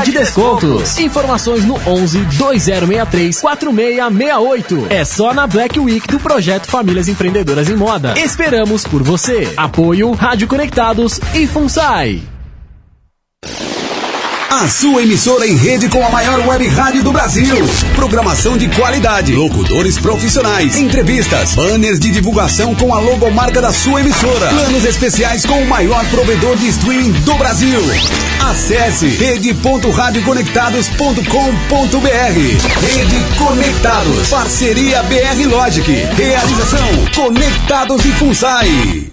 de descontos. Informações no 11 2063 4668. É só na Black Week do projeto Famílias Empreendedoras em Moda. Esperamos por você. Apoio Rádio Conectados e FUNSAI. A sua emissora em rede com a maior web rádio do Brasil. Programação de qualidade, locutores profissionais, entrevistas, banners de divulgação com a logomarca da sua emissora, planos especiais com o maior provedor de streaming do Brasil. Acesse rede.radioconectados.com.br. Rede Conectados. Parceria BR Logic. Realização Conectados e FUNSAI.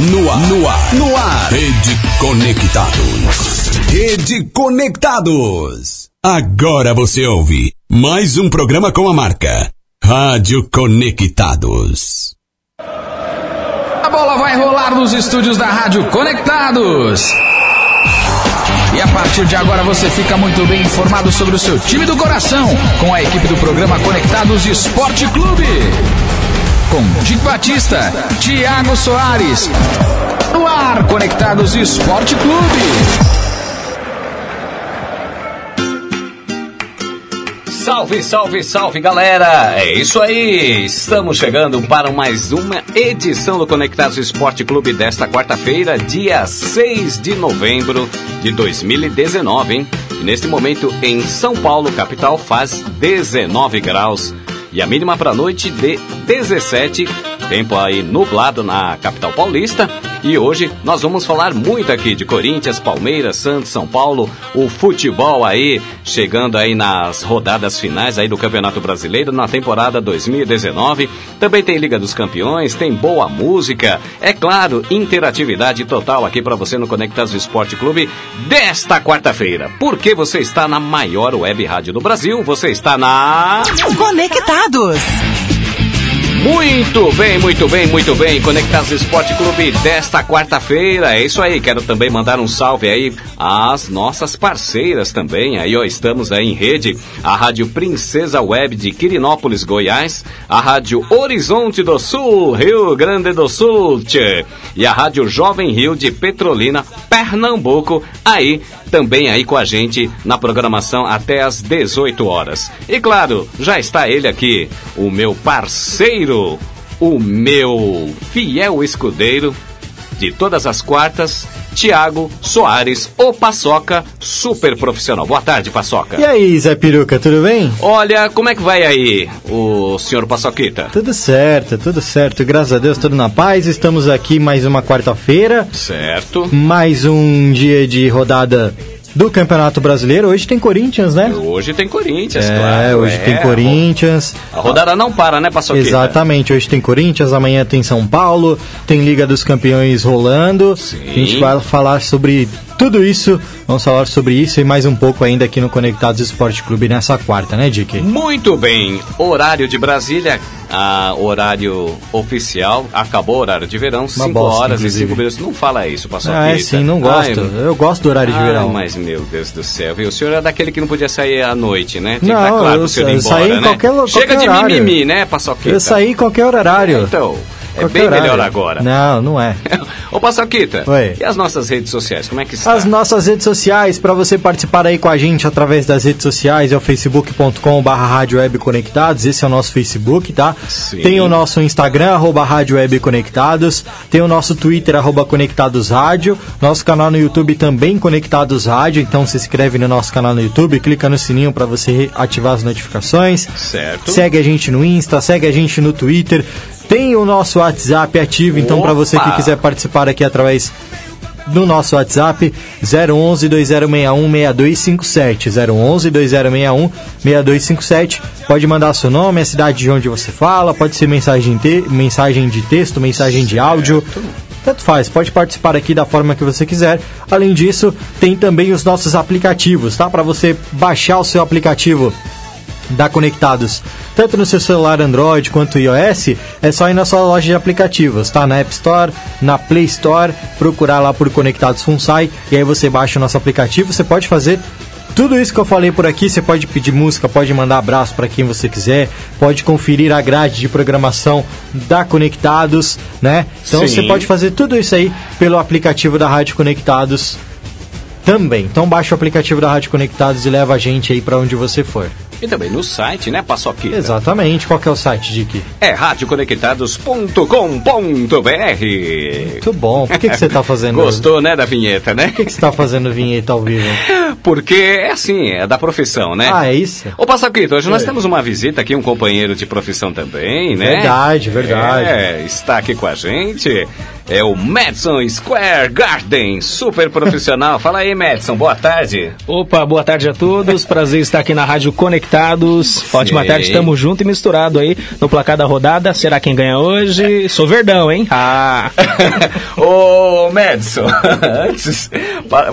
No ar, no ar, no ar. Rede Conectados. Rede Conectados. Agora você ouve mais um programa com a marca Rádio Conectados. A bola vai rolar nos estúdios da Rádio Conectados. E a partir de agora você fica muito bem informado sobre o seu time do coração com a equipe do programa Conectados Esporte Clube com Dick Batista, Tiago Soares. No ar, Conectados Esporte Clube. Salve, salve, salve galera! É isso aí! Estamos chegando para mais uma edição do Conectados Esporte Clube desta quarta-feira, dia 6 de novembro de 2019, hein? Neste momento em São Paulo, capital, faz 19 graus e a mínima para a noite de 17. Tempo aí nublado na capital paulista. E hoje nós vamos falar muito aqui de Corinthians, Palmeiras, Santos, São Paulo, o futebol aí chegando aí nas rodadas finais aí do Campeonato Brasileiro na temporada 2019. Também tem Liga dos Campeões, tem boa música, é claro, interatividade total aqui para você no Conectados Esporte Clube desta quarta-feira. Porque você está na maior web rádio do Brasil, você está na Conectados. Muito bem, muito bem, muito bem. Conectados Esporte Clube desta quarta-feira. É isso aí. Quero também mandar um salve aí às nossas parceiras também. Aí, ó, estamos aí em rede. A Rádio Princesa Web de Quirinópolis, Goiás. A Rádio Horizonte do Sul, Rio Grande do Sul. Tchê. E a Rádio Jovem Rio de Petrolina, Pernambuco. Aí, também aí com a gente na programação até às 18 horas. E claro, já está ele aqui, o meu parceiro, o meu fiel escudeiro de todas as quartas, Tiago Soares, o Paçoca, super profissional. Boa tarde, Paçoca. E aí, Zé Peruca, tudo bem? Olha, como é que vai aí o senhor Paçoquita? Tudo certo, tudo certo. Graças a Deus, tudo na paz. Estamos aqui mais uma quarta-feira. Certo. Mais um dia de rodada do Campeonato Brasileiro. Hoje tem Corinthians, né? Hoje tem Corinthians, é, claro. hoje tem Corinthians. A rodada não para, né, Paçoquita? Exatamente, hoje tem Corinthians, amanhã tem São Paulo, tem Liga dos Campeões rolando. Sim. A gente vai falar sobre tudo isso, vamos falar sobre isso e mais um pouco ainda aqui no Conectados Esporte Clube nessa quarta, né, Dick? Muito bem, horário de Brasília, a horário oficial, acabou o horário de verão, 5 bosta, horas e inclusive. 5 minutos. Não fala isso, Paçoquita. Ah, é sim, não gosto. Ai, eu gosto do horário de Ai, verão. mas meu Deus do céu, viu? O senhor é daquele que não podia sair à noite, né? Tem Não, que estar claro eu senhor ir sa- saí embora, em né? qualquer lo- Chega qualquer de horário. mimimi, né, Paçoquita? Eu saí em qualquer horário. Então, é bem horário. melhor agora. Não, não é. Ô, Paçoquita, Oi. e as nossas redes sociais, como é que está? As nossas redes sociais, para você participar aí com a gente através das redes sociais, é o facebook.com barra Conectados, esse é o nosso Facebook, tá? Sim. Tem o nosso Instagram, arroba Rádio Web Conectados, tem o nosso Twitter, arroba Conectados Rádio, nosso canal no YouTube também Conectados Rádio, então se inscreve no nosso canal no YouTube, clica no sininho para você ativar as notificações. Certo. Segue a gente no Insta, segue a gente no Twitter. Tem o nosso WhatsApp ativo, então para você que quiser participar aqui através do nosso WhatsApp 011 2061 6257 011 2061 6257 pode mandar seu nome, a cidade de onde você fala, pode ser mensagem, te mensagem de texto, mensagem de áudio. Tanto faz, pode participar aqui da forma que você quiser. Além disso, tem também os nossos aplicativos, tá? Para você baixar o seu aplicativo da Conectados, tanto no seu celular Android quanto iOS, é só ir na sua loja de aplicativos, tá? Na App Store, na Play Store, procurar lá por Conectados Funsai e aí você baixa o nosso aplicativo. Você pode fazer tudo isso que eu falei por aqui. Você pode pedir música, pode mandar abraço para quem você quiser, pode conferir a grade de programação da Conectados, né? Então Sim. você pode fazer tudo isso aí pelo aplicativo da Rádio Conectados também. Então baixa o aplicativo da Rádio Conectados e leva a gente aí para onde você for. E também no site, né, Paçoquita? Exatamente. Qual que é o site, Dick? É radioconectados.com.br. Muito bom. Por que, que você tá fazendo? Gostou, né, da vinheta, né? Por que, que você tá fazendo vinheta ao vivo? Porque é assim, é da profissão, né? Ah, é isso? Ô, Passaquito, hoje nós temos uma visita aqui, um companheiro de profissão também, né? Verdade, verdade. É, está aqui com a gente. É o Madison Square Garden, super profissional. Fala aí, Madison, boa tarde. Opa, boa tarde a todos. Prazer estar aqui na Rádio Conectados. Ótima Sim. tarde, estamos junto e misturado aí no placar da rodada. Será quem ganha hoje? Sou Verdão, hein? Ah! Ô, Madison, antes,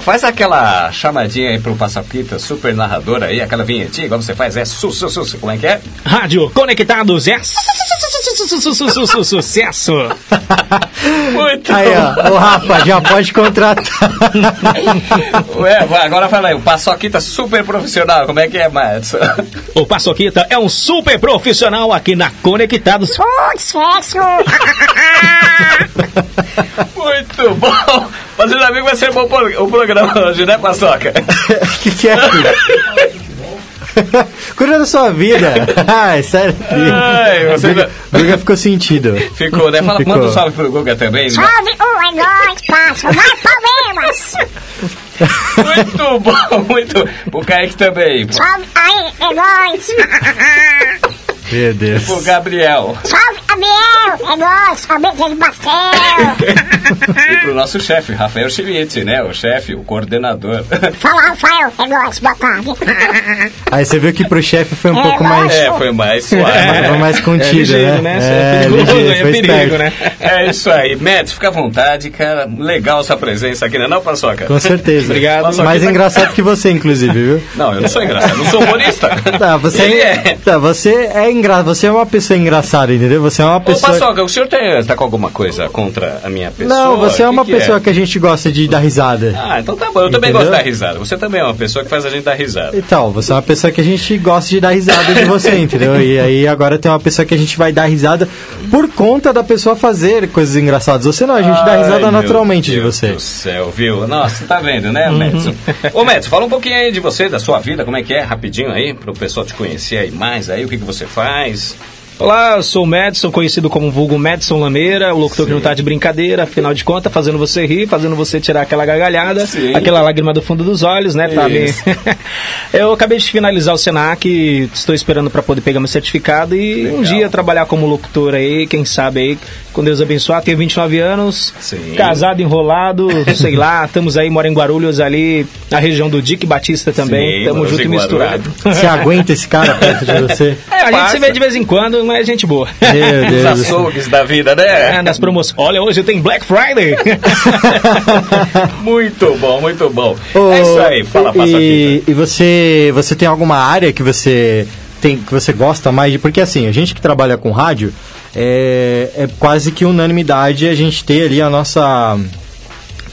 faz aquela chamadinha aí pro Passaquita, super narrador aí, aquela vinhetinha, igual você faz, é su, su, su, su, como é que é? Rádio Conectados é su- su- su- su- su- su- sucesso. Muito Aí, ó. O Rafa, já pode contratar. Ué, agora fala aí, o Paçoquita super profissional, como é que é, Madison? O Paçoquita é um super profissional aqui na Conectados. Sucesso! Muito bom! Fazendo amigo vai ser bom o programa hoje, né, Paçoca? O que, que é? Cuida da sua vida. Ai, sério. Ai, você Guga, Guga ficou sentido. ficou, né? Fala, Ficou. manda um salve pro Guga também. né? Salve o é nóis, passa, vai Palmeiras! Muito bom, muito. O Kaique também. Salve aí, é nóis! Meu Deus. Pro Gabriel. Salve, Gabriel! É nóis, cabeça de pastel! E pro nosso chefe, Rafael Schmidt, né? O chefe, o coordenador. Fala, Rafael, é nóis, boa tarde! Aí você viu que pro chefe foi um pouco mais, É, foi mais suave. foi mais contido, ligeiro, né? né? É, É ligeiro, é perigo, esperto. né? É isso aí. Mads, fica à vontade, cara. Legal sua presença aqui, né, não, Paçoca? Com certeza. Obrigado. Paçoca Mais tá- engraçado que você, inclusive, viu? Não, eu não sou engraçado, eu não sou humorista. Tá, você Ele é, é. Tá, você é engra... você é uma pessoa engraçada, entendeu? Você é uma Ô, pessoa Paçoca, o senhor tem, tá com alguma coisa contra a minha pessoa? Não, você é Que uma que pessoa que a gente gosta de dar risada. Ah, então tá bom. Eu também Entendeu? gosto de dar risada. Você também é uma pessoa que faz a gente dar risada. Então, você é uma pessoa que a gente gosta de dar risada de você, entendeu? E aí agora tem uma pessoa que a gente vai dar risada por conta da pessoa fazer coisas engraçadas. Você não, a gente dá Ai, risada meu naturalmente de Deus você. Uhum. do céu, viu? Nossa, tá vendo, né, Madison? Ô, Madison, fala um pouquinho aí de você, da sua vida, como é que é, rapidinho aí, pro pessoal te conhecer aí mais aí, o que, que você faz. Guys. Olá, eu sou o Madison, conhecido como vulgo Madison Lameira, o locutor que não tá de brincadeira, afinal de contas, fazendo você rir, fazendo você tirar aquela gargalhada, Sim. aquela lágrima do fundo dos olhos, né? Tá bem. Eu acabei de finalizar o Senac, estou esperando para poder pegar meu certificado e um Legal. dia trabalhar como locutor aí, quem sabe aí, com Deus abençoar. Tenho 29 anos, Sim. casado, enrolado, sei lá, estamos aí, moro em Guarulhos ali, na região do Dick Batista também, Sim, estamos junto e misturado. Você aguenta esse cara perto de você? É, a gente Passa. se vê de vez em quando, mas é gente boa. Meu Os Deus. céu. açougues da vida, É, né? nas promoções. Olha, hoje tem Black Friday. muito bom, muito bom. É isso aí, fala, Paçoquita. E, e você, você tem alguma área que você tem, que você gosta mais de. Porque assim, a gente que trabalha com rádio, é, é quase que unanimidade a gente ter ali a nossa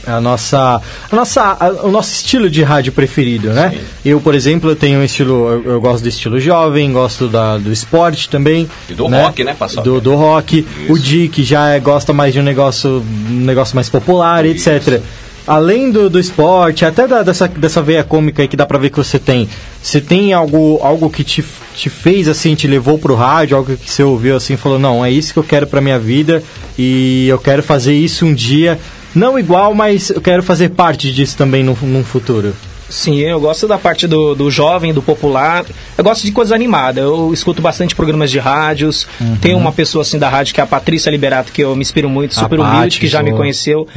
a nossa, a nossa, a- o nosso estilo de rádio preferido, né? Eu, por exemplo, eu tenho um estilo, eu, eu gosto do estilo jovem, gosto da, do esporte também. E do rock, né, Paçoca? Do, do rock. O Dick já é- gosta mais de um negócio, um negócio mais popular, etc. Além do, do esporte, até da- dessa, dessa veia cômica aí que dá pra ver que você tem, você tem algo, algo que te, te fez assim, te levou pro rádio, algo que você ouviu assim, falou, não, é isso que eu quero pra minha vida e eu quero fazer isso um dia. Não igual, mas eu quero fazer parte disso também num futuro. Sim, eu gosto da parte do, do jovem, do popular. Eu gosto de coisa animada. Eu escuto bastante programas de rádios. Tem uma pessoa assim da rádio que é a Patrícia Liberato, que eu me inspiro muito, Uhum. Super humilde, que já me conheceu.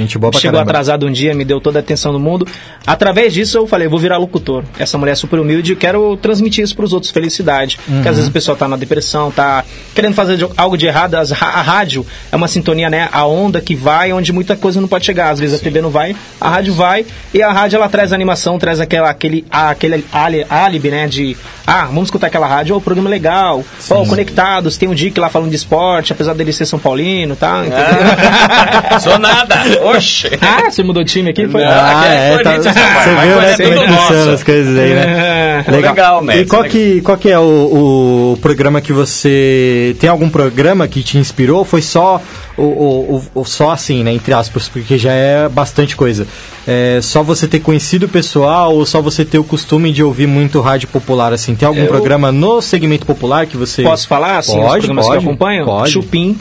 Chegou caramba. atrasado um dia, me deu toda a atenção do mundo. Através disso eu falei, vou virar locutor. Essa mulher é super humilde e quero transmitir isso pros outros, felicidade. Uhum. Porque às vezes a pessoa tá na depressão, tá querendo fazer algo de errado. As a rádio é uma sintonia, né? A onda que vai onde muita coisa não pode chegar. Às vezes a TV não vai, a rádio vai. E a rádio ela traz animação, traz aquela, aquele, aquele álibi, né? De, ah, vamos escutar aquela rádio, ó, o programa é legal. Ó, Conectados, tem um Dick lá falando de esporte, apesar dele ser São Paulino, tá? Ah, sou nada. Oxe. Ah, você mudou de time aqui? Foi? Não. Ah, aqui é Corinthians, rapaz. você Vai viu, né, como é que as coisas aí, né? É. Legal, Mads, E qual legal. que, qual que é o, o programa que você... Tem algum programa que te inspirou? Foi só, o, o- o- só assim, né, entre aspas, porque já é bastante coisa. É, só você ter conhecido o pessoal ou só você ter o costume de ouvir muito rádio popular, assim? Tem algum Eu- programa no segmento popular que você... Posso falar, assim, os Pode, programas pode, que eu acompanho? Pode. Chupim,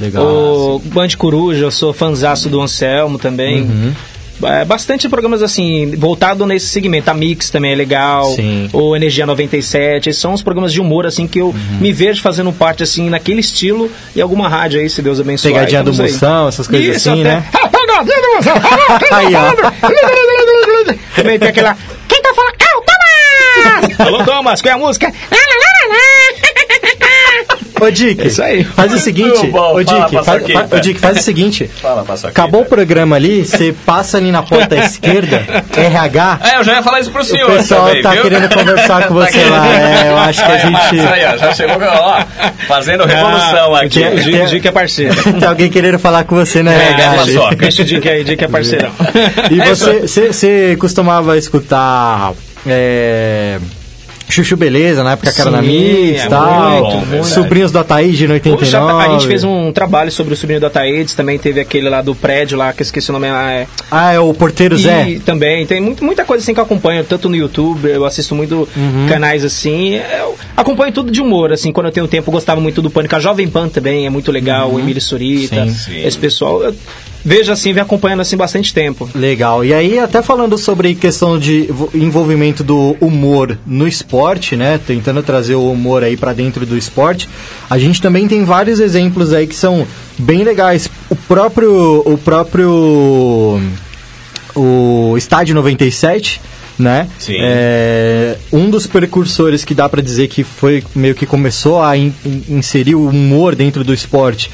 Legal. o Band Coruja, eu sou fanzaço do Anselmo também. Uhum. É, bastante programas assim, voltado nesse segmento. A Mix também é legal. Sim. O Energia 97. Esses são os programas de humor, assim, que eu Uhum. me vejo fazendo parte, assim, naquele estilo. E alguma rádio aí, se Deus abençoar. Pegadinha do. Moção, essas coisas Isso, assim, até- né? Ah, pegadinha do Moção! Aí, ó. Também tem aquela... Quem tá falando? É o Thomas! Alô, Thomas, qual é a música? Ô, Dick, É isso aí. faz o seguinte, bom, ô, fala, Dick, faz, ô, Dick, faz o seguinte, Fala, Paçoquita. acabou o programa ali, você passa ali na porta esquerda, RH, É, eu já ia falar isso pro senhor o pessoal também, tá viu? querendo conversar com você querendo- lá, é, eu acho que a gente... aí, ó, já chegou, ó, fazendo revolução Ah, aqui. O Dick- Dick é parceiro. Tem alguém querendo falar com você na É, RH ali. Paçoca. Deixa o Dick aí, Dick é parceirão. E É você, você, você costumava escutar... É... Chuchu Beleza, na época que era na Mix é e tal. muito, muito. Sobrinhos do Ataíde no 89. Poxa, a gente fez um trabalho sobre o sobrinho da Taedes, também teve aquele lá do prédio lá, que eu esqueci o nome. ah, É, Ah, é o Porteiro Zé. E também, tem muito- muita coisa assim que eu acompanho, tanto no YouTube, eu assisto muito Uhum. canais assim. Eu acompanho tudo de humor, assim, quando eu tenho tempo, eu gostava muito do Pânico. A Jovem Pan também é muito legal, o Emílio Surita, Sim. Sim. esse pessoal. Eu vejo assim, vem acompanhando assim bastante tempo. Legal. E aí, até falando sobre questão de vo- envolvimento do humor no esporte, né? Tentando trazer o humor aí pra dentro do esporte, a gente também tem vários exemplos aí que são bem legais. O próprio. O próprio. O Estádio 97. Né? Sim. É, um dos precursores que dá pra dizer que foi meio que começou a in- in- inserir o humor dentro do esporte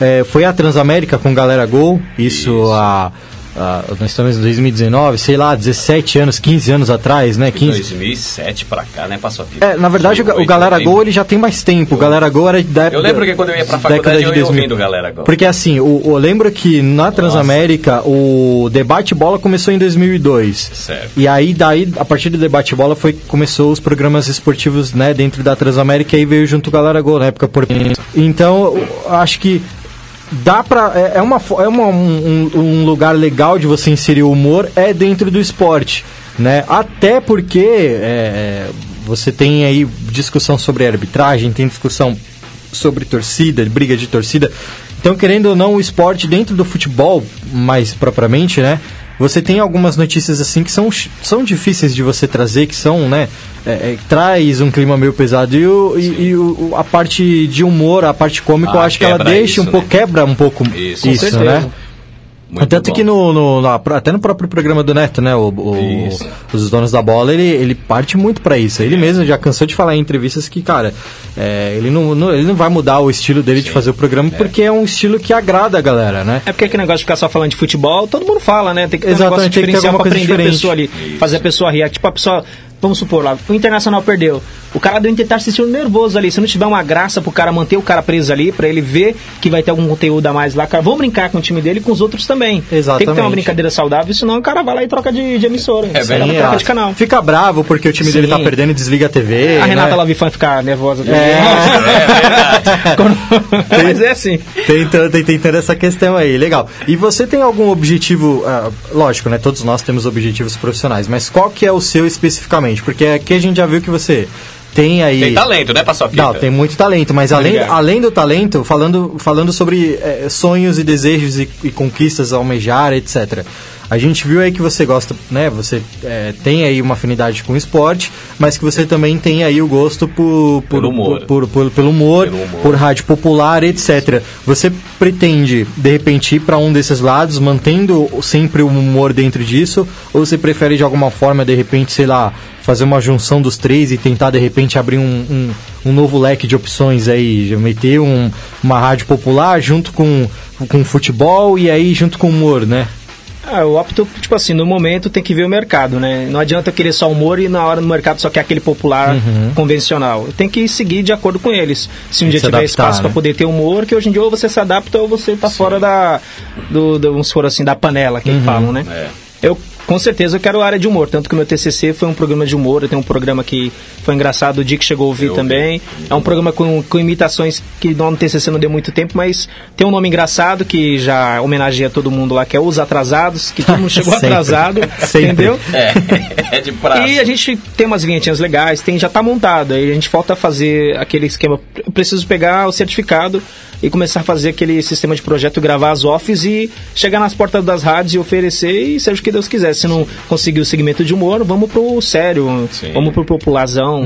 é, foi a Transamérica com Galera Gol. Isso, Isso. A, a- Nós estamos em 2019, sei lá, 17 anos, 15 anos atrás, né? De 15. 2007 pra cá, né, passou aqui. É, na verdade, o, Ga- o Galera Gol ele já tem mais tempo. O Galera Gol era da época. Eu lembro que quando eu ia pra faculdade de eu ia 2000. ouvindo o Galera Gol. Porque assim, o, eu lembro que na Transamérica o debate bola começou em 2002. Certo. E aí daí a partir do debate bola foi começou os programas esportivos, né, dentro da Transamérica e aí veio junto o Galera Gol na época por Então, acho que dá pra. É, é uma, é uma, um, um- um lugar legal de você inserir o humor, é dentro do esporte. Né? Até porque é, você tem aí discussão sobre arbitragem, tem discussão sobre torcida, briga de torcida. Então, querendo ou não, o esporte dentro do futebol, mais propriamente, né? Você tem algumas notícias assim que são, são difíceis de você trazer, que são, né? é, é, traz um clima meio pesado. E, o, e, e o- a parte de humor, a parte cômica, eu Ah, acho que ela deixa isso, um pouco, né? quebra um pouco Isso, isso, né? Muito Tanto bom. que no, no- na- até no próprio programa do Neto, né? O, o- Isso. os donos da bola, ele, ele parte muito pra isso. Ele mesmo já cansou de falar em entrevistas que, cara, é, ele, não, não- ele não vai mudar o estilo dele de fazer o programa porque é um estilo que agrada a galera, né? É porque aquele negócio de ficar só falando de futebol, todo mundo fala, né? Tem que ter um Exatamente, negócio tem que ter diferencial pra coisa prender a diferente. pessoa ali. Fazer a pessoa rir. Tipo, a pessoa vamos supor lá, o Internacional perdeu. O cara do Inter tá assistindo nervoso ali. Se não tiver uma graça pro cara manter o cara preso ali, pra ele ver que vai ter algum conteúdo a mais lá, cara, vamos brincar com o time dele e com os outros também. Tem que ter uma Exatamente. brincadeira saudável, senão o cara vai lá e troca de, de emissora. É pra troca de canal. Fica bravo porque o time dele Sim. tá perdendo e desliga a TV. A Renata né? Lavifan fica nervosa. É. Quando- Mas é assim. Tentando, tem- tentando essa questão aí, legal. E você tem algum objetivo, ah, lógico, né? Todos nós temos objetivos profissionais, mas qual que é o seu especificamente? Porque aqui a gente já viu que você tem aí. Tem talento, né, Paçoquita? Não, tem muito talento, mas além, Obrigado. além do talento, falando, falando sobre eh, sonhos e desejos e, e conquistas a almejar, etc. A gente viu aí que você gosta, né? Você eh, tem aí uma afinidade com o esporte, mas que você também tem aí o gosto por, por, Pelo humor. por- por- pelo humor, Pelo humor. por rádio popular, etc. Você pretende, de repente, ir para um desses lados, mantendo sempre o humor dentro disso? Ou você prefere, de alguma forma, de repente, sei lá, fazer uma junção dos três e tentar, de repente, abrir um, um, um novo leque de opções aí? Meter um, uma rádio popular junto com, com futebol e aí junto com humor, né? Ah, eu opto, tipo assim, no momento tem que ver o mercado, né? Não adianta eu querer só humor e na hora no mercado só quer aquele popular convencional. Eu tenho que seguir de acordo com eles. Se um Uhum. Tem dia tiver adaptar, espaço né? para poder ter humor, que hoje em dia ou você se adapta ou você tá fora da, do, do, vamos supor assim, da panela, que Uhum. falam, né? É. Eu, com certeza, eu quero a área de humor. Tanto que o meu TCC foi um programa de humor. Eu tenho um programa que foi engraçado, o dia que chegou a ouvir Eu ouvi. também. É um programa com, com imitações que no TCC não deu muito tempo, mas tem um nome engraçado que já homenageia todo mundo lá, que é Os Atrasados, que todo mundo chegou Sempre. atrasado, Sempre. entendeu? É, é de prazo. E a gente tem umas vinhetinhas legais, tem, já tá montado. Aí a gente falta fazer aquele esquema. Eu preciso pegar o certificado e começar a fazer aquele sistema de projeto, gravar as offs e chegar nas portas das rádios e oferecer e seja o que Deus quiser. Se não conseguir o segmento de humor, vamos pro sério, Sim. vamos pro popularzão.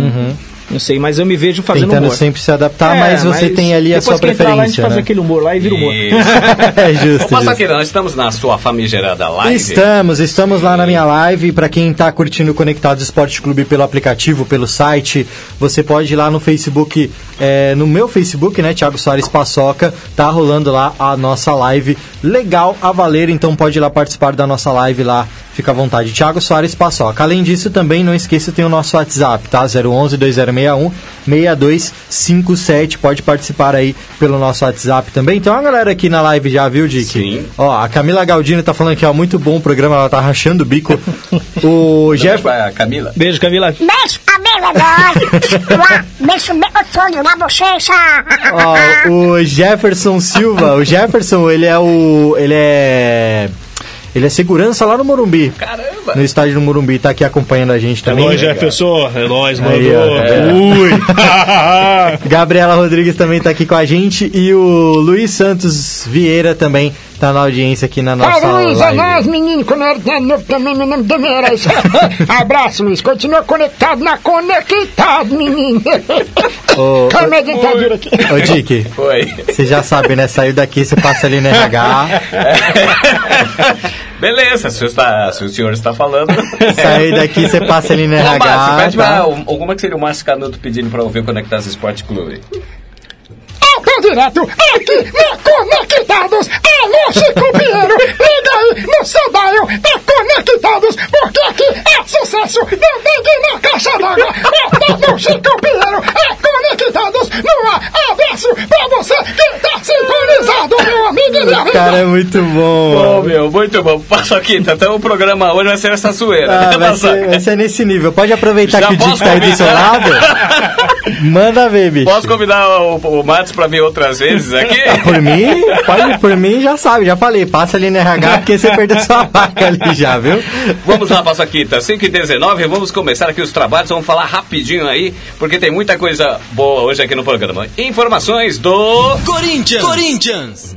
Não sei, mas eu me vejo fazendo Tentando humor. sempre se adaptar, É, mas você tem ali a depois sua que entrar lá, a gente preferência, faz né? aquele humor lá e vira humor. É Ô, justo, justo. Paçoquita, nós estamos na sua famigerada live. Estamos, estamos lá na minha live. Para quem está curtindo o Conectados Esporte Clube pelo aplicativo, pelo site, você pode ir lá no Facebook, é, no meu Facebook, né, Thiago Soares Paçoca, tá rolando lá a nossa live legal a valer, então pode ir lá participar da nossa live lá. Fica à vontade, Thiago Soares Paçoca. Além disso, também não esqueça, tem o nosso WhatsApp, tá? 011 2061 6257. Pode participar aí pelo nosso WhatsApp também. Então a galera aqui na live já viu, Dick? Sim. Ó, a Camila Galdino tá falando que ó, muito bom o programa, ela tá rachando o bico. o Jeff... Camila. Beijo, Camila. Beijo, amigo, é nóis. Sonho na bochecha. Ó, o Jefferson Silva, o Jefferson, ele é o. Ele é. Ele é segurança lá no Morumbi. Caramba. No estádio do Morumbi, tá aqui acompanhando a gente também. Jefferson. É nóis, Aí, ó. Ui. Gabriela Rodrigues também tá aqui com a gente e o Luiz Santos Vieira também tá na audiência aqui na nossa Fala, Luiz, é live. nóis, menino, quando era de novo também, meu nome também era isso. Abraço, Luiz, continua conectado na Conectado, menino. Ô, Calma aí, dentadura aqui. Ô, Dick, Foi. você já sabe, né? Saiu daqui, você passa ali no RH. Beleza, se o, está, se o senhor está falando. Saiu daqui, você passa ali no Ô, Márcio, RH. pede tá? como é que seria o Márcio Canuto pedindo pra ouvir o Conectados Esporte Clube? Direto, aqui na Conectados. Alô, Chico Pinheiro, liga aí no seu dial da Conectados, porque aqui é sucesso. Não ligue na caixa d'água. É no Chico Pinheiro, é Conectados no ar. Abraço pra você que tá sintonizado, meu amigo e minha cara é muito bom. Ô, meu, muito bom. Paçoquita, então o programa hoje vai ser essa zoeira. Ah, né, vai, Paçoca? ser, vai ser nesse nível. Pode aproveitar Já que o Dick tá aí do seu lado. Manda ver, bicho. Posso convidar o, o Matos pra vir outras vezes aqui? Por mim, pode, por mim já sabe, já falei. Passa ali no RH porque você perdeu sua vaca ali já, viu? Vamos lá, Paçoquita, 5 e 19 vamos começar aqui os trabalhos, vamos falar rapidinho aí, porque tem muita coisa boa hoje aqui no programa. Informações do... Corinthians. Corinthians.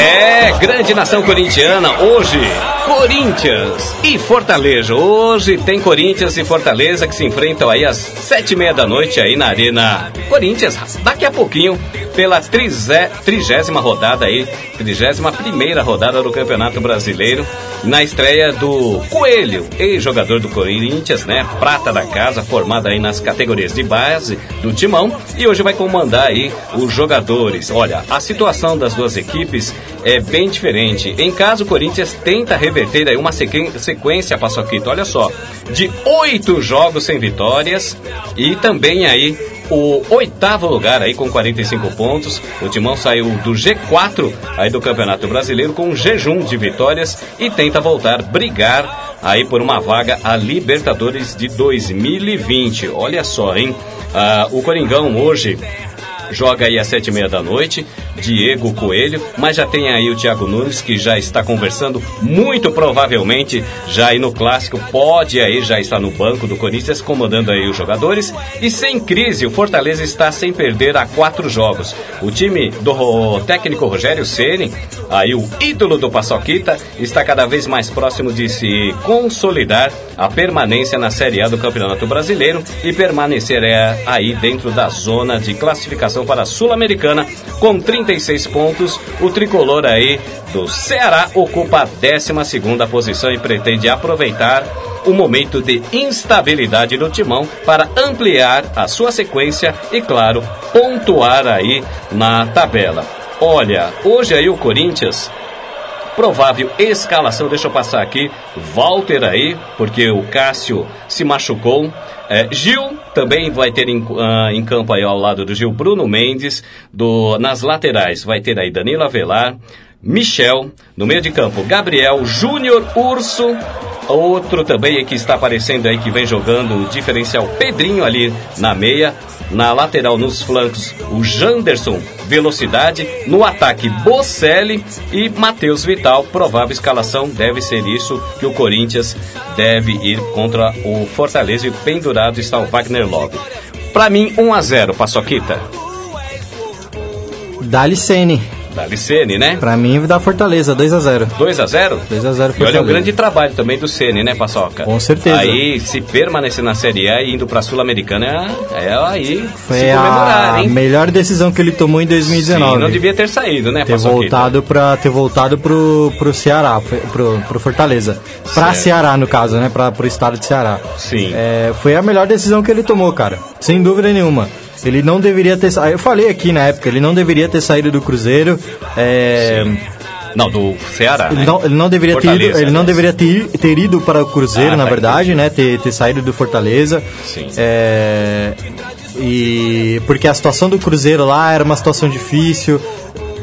É, grande nação corintiana, hoje, Corinthians e Fortaleza. Hoje tem Corinthians e Fortaleza que se enfrentam aí às sete e meia da noite aí na Arena Corinthians. Daqui a pouquinho pela trigésima rodada aí, trigésima primeira rodada do Campeonato Brasileiro, na estreia do Coelho, ex-jogador do Corinthians, né? Prata da casa, formado aí nas categorias de base do Timão, e hoje vai comandar aí os jogadores. Olha, a situação das duas equipes é bem diferente. Em caso, o Corinthians tenta reverter aí uma sequência, Paçoquito, olha só, de oito jogos sem vitórias e também aí o oitavo lugar aí com 45 pontos. O Timão saiu do G4 aí do Campeonato Brasileiro com um jejum de vitórias e tenta voltar brigar aí por uma vaga a Libertadores de 2020. Olha só, hein? Ah, o Coringão hoje joga aí às sete e meia da noite, Diego Coelho, mas já tem aí o Thiago Nunes que já está conversando, muito provavelmente já aí no clássico, pode aí já estar no banco do Corinthians comandando aí os jogadores e sem crise, o Fortaleza está sem perder há quatro jogos. O time do técnico Rogério Ceni, aí o ídolo do Paçoquita, está cada vez mais próximo de se consolidar a permanência na Série A do Campeonato Brasileiro e permanecer é, aí dentro da zona de classificação para a Sul-Americana com 36 pontos. O tricolor aí do Ceará ocupa a 12ª posição e pretende aproveitar o momento de instabilidade do timão para ampliar a sua sequência e, claro, pontuar aí na tabela. Olha, hoje aí o Corinthians provável escalação. Deixa eu passar aqui. Walter aí, porque o Cássio se machucou. É, Gil também vai ter em, ah, em campo aí ao lado do Gil Bruno Mendes. Do, nas laterais vai ter aí Danilo Avelar, Michel. No meio de campo, Gabriel, Júnior Urso. Outro também que está aparecendo aí que vem jogando o diferencial Pedrinho ali na meia. Na lateral, nos flancos, o Janderson, velocidade. No ataque, Bocelli e Matheus Vital. Provável escalação deve ser isso que o Corinthians deve ir contra o Fortaleza. E pendurado está o Wagner Love. Pra mim, 1 a 0 Paçoquita. Dali Sene. Da Licene, né? Pra mim, dá Fortaleza, 2x0. 2 a 0 2x0 E olha Fortaleza. o grande trabalho também do Ceni, né, Paçoca? Com certeza. Aí, se permanecer na Série A e indo pra Sul-Americana, é, é aí Foi se comemorar, a hein? melhor decisão que ele tomou em 2019. Sim, não devia ter saído, né, ter Paçoquita? voltado para ter voltado pro, pro Ceará, pro, pro Fortaleza. Pra Certo. Ceará, no caso, né? Pra, pro estado de Ceará. Sim. É, foi a melhor decisão que ele tomou, cara. Sem dúvida nenhuma. Ele não deveria ter saído. Eu falei aqui na época, ele não deveria ter saído do Cruzeiro. É, Não, do Ceará, ele, né? não, ele não deveria ter ido, ele não deveria ter, ter ido para o Cruzeiro, Ah, na tá, verdade, né? Ter, ter saído do Fortaleza. Sim. É, e porque a situação do Cruzeiro lá era uma situação difícil,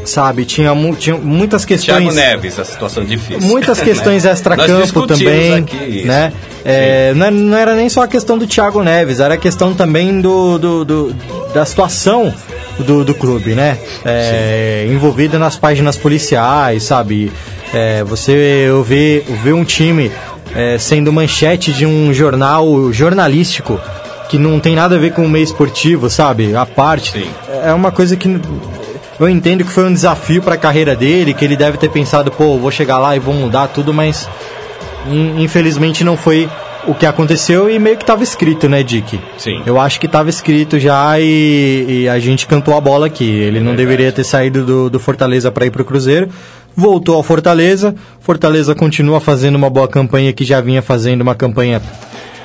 sabe? Tinha, mu- tinha muitas questões. Thiago Neves, a situação difícil. Muitas questões Né? Extra-campo discutimos também, aqui né? É, não, não era nem só a questão do Thiago Neves, era a questão também do, do- do- da situação do, do clube, né? É, envolvida nas páginas policiais, sabe? É, você ver um time é, sendo manchete de um jornal jornalístico que não tem nada a ver com o meio esportivo, sabe? A parte. Sim. É uma coisa que eu entendo que foi um desafio para a carreira dele, que ele deve ter pensado, pô, vou chegar lá e vou mudar tudo, mas in- infelizmente não foi o que aconteceu e meio que estava escrito, né, Dick? Sim. Eu acho que estava escrito já e, e a gente cantou a bola aqui. Ele não deveria ter saído do, do Fortaleza para ir para o Cruzeiro. Voltou ao Fortaleza. Fortaleza continua fazendo uma boa campanha que já vinha fazendo uma campanha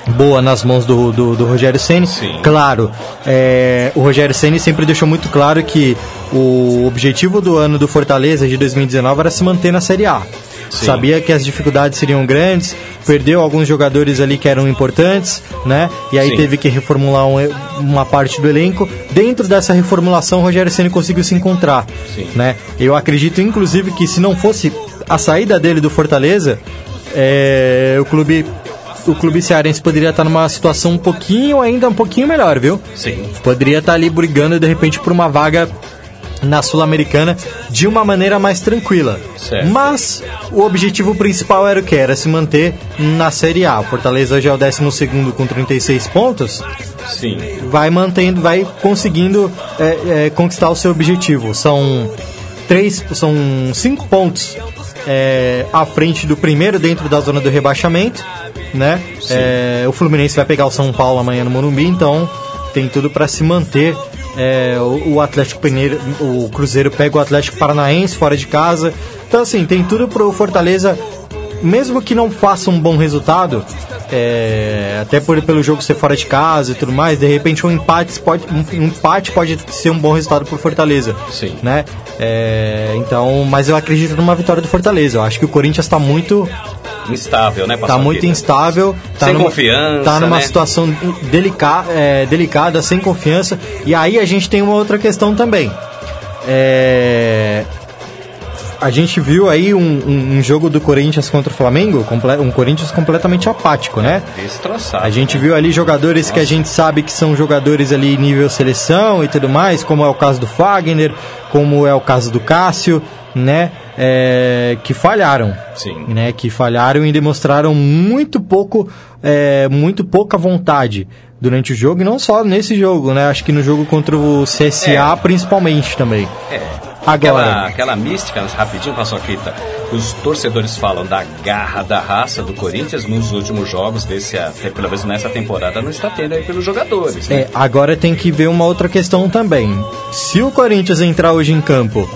boa nas mãos do, do, do Rogério Ceni. Claro, é, o Rogério Ceni sempre deixou muito claro que o objetivo do ano do Fortaleza de 2019 era se manter na Série A. Sim. Sabia que as dificuldades seriam grandes, perdeu alguns jogadores ali que eram importantes, né? E aí Sim. teve que reformular um- uma parte do elenco. Dentro dessa reformulação, o Rogério Ceni conseguiu se encontrar, Sim. né? Eu acredito, inclusive, que se não fosse a saída dele do Fortaleza, é, o clube o clube cearense poderia estar numa situação um pouquinho ainda um pouquinho melhor, viu? Sim. Poderia estar ali brigando de repente por uma vaga na Sul-Americana de uma maneira mais tranquila. Certo. Mas o objetivo principal era o que? Era se manter na Série A. O Fortaleza hoje é o 12 com 36 pontos. Sim. Vai mantendo, vai conseguindo é, é, conquistar o seu objetivo. São três, são cinco pontos é, à frente do primeiro dentro da zona do rebaixamento, né? É, o Fluminense vai pegar o São Paulo amanhã no Morumbi, então tem tudo para se manter é, o, Atlético Peneiro, o Cruzeiro pega o Atlético Paranaense fora de casa. Então, assim, tem tudo pro Fortaleza, mesmo que não faça um bom resultado, é, até por, pelo jogo ser fora de casa e tudo mais, de repente um empate pode, um, empate pode ser um bom resultado pro Fortaleza. Sim. Né? É, então, mas eu acredito numa vitória do Fortaleza. Eu acho que o Corinthians está muito Instável, né, tá Paçoquita? muito instável, tá Sem numa, confiança, tá numa né? situação delica, é, delicada, sem confiança. E aí a gente tem uma outra questão também. É, a gente viu aí um, um- um jogo do Corinthians contra o Flamengo, um Corinthians completamente apático, né? Destroçado. A gente viu ali jogadores que a gente sabe que são jogadores ali nível seleção e tudo mais, como é o caso do Fagner, como é o caso do Cássio, né? É, que falharam. Sim. Né? Que falharam e demonstraram muito pouco, é, muito pouca vontade durante o jogo, e não só nesse jogo, né? Acho que no jogo contra o CSA É. principalmente também. É. Agora. Aquela, aquela mística, rapidinho, Paçoquita, os torcedores falam da garra, da raça do Corinthians nos últimos jogos, desse, pelo menos nessa temporada, não está tendo aí pelos jogadores. Né? É, agora tem que ver uma outra questão também. Se o Corinthians entrar hoje em campo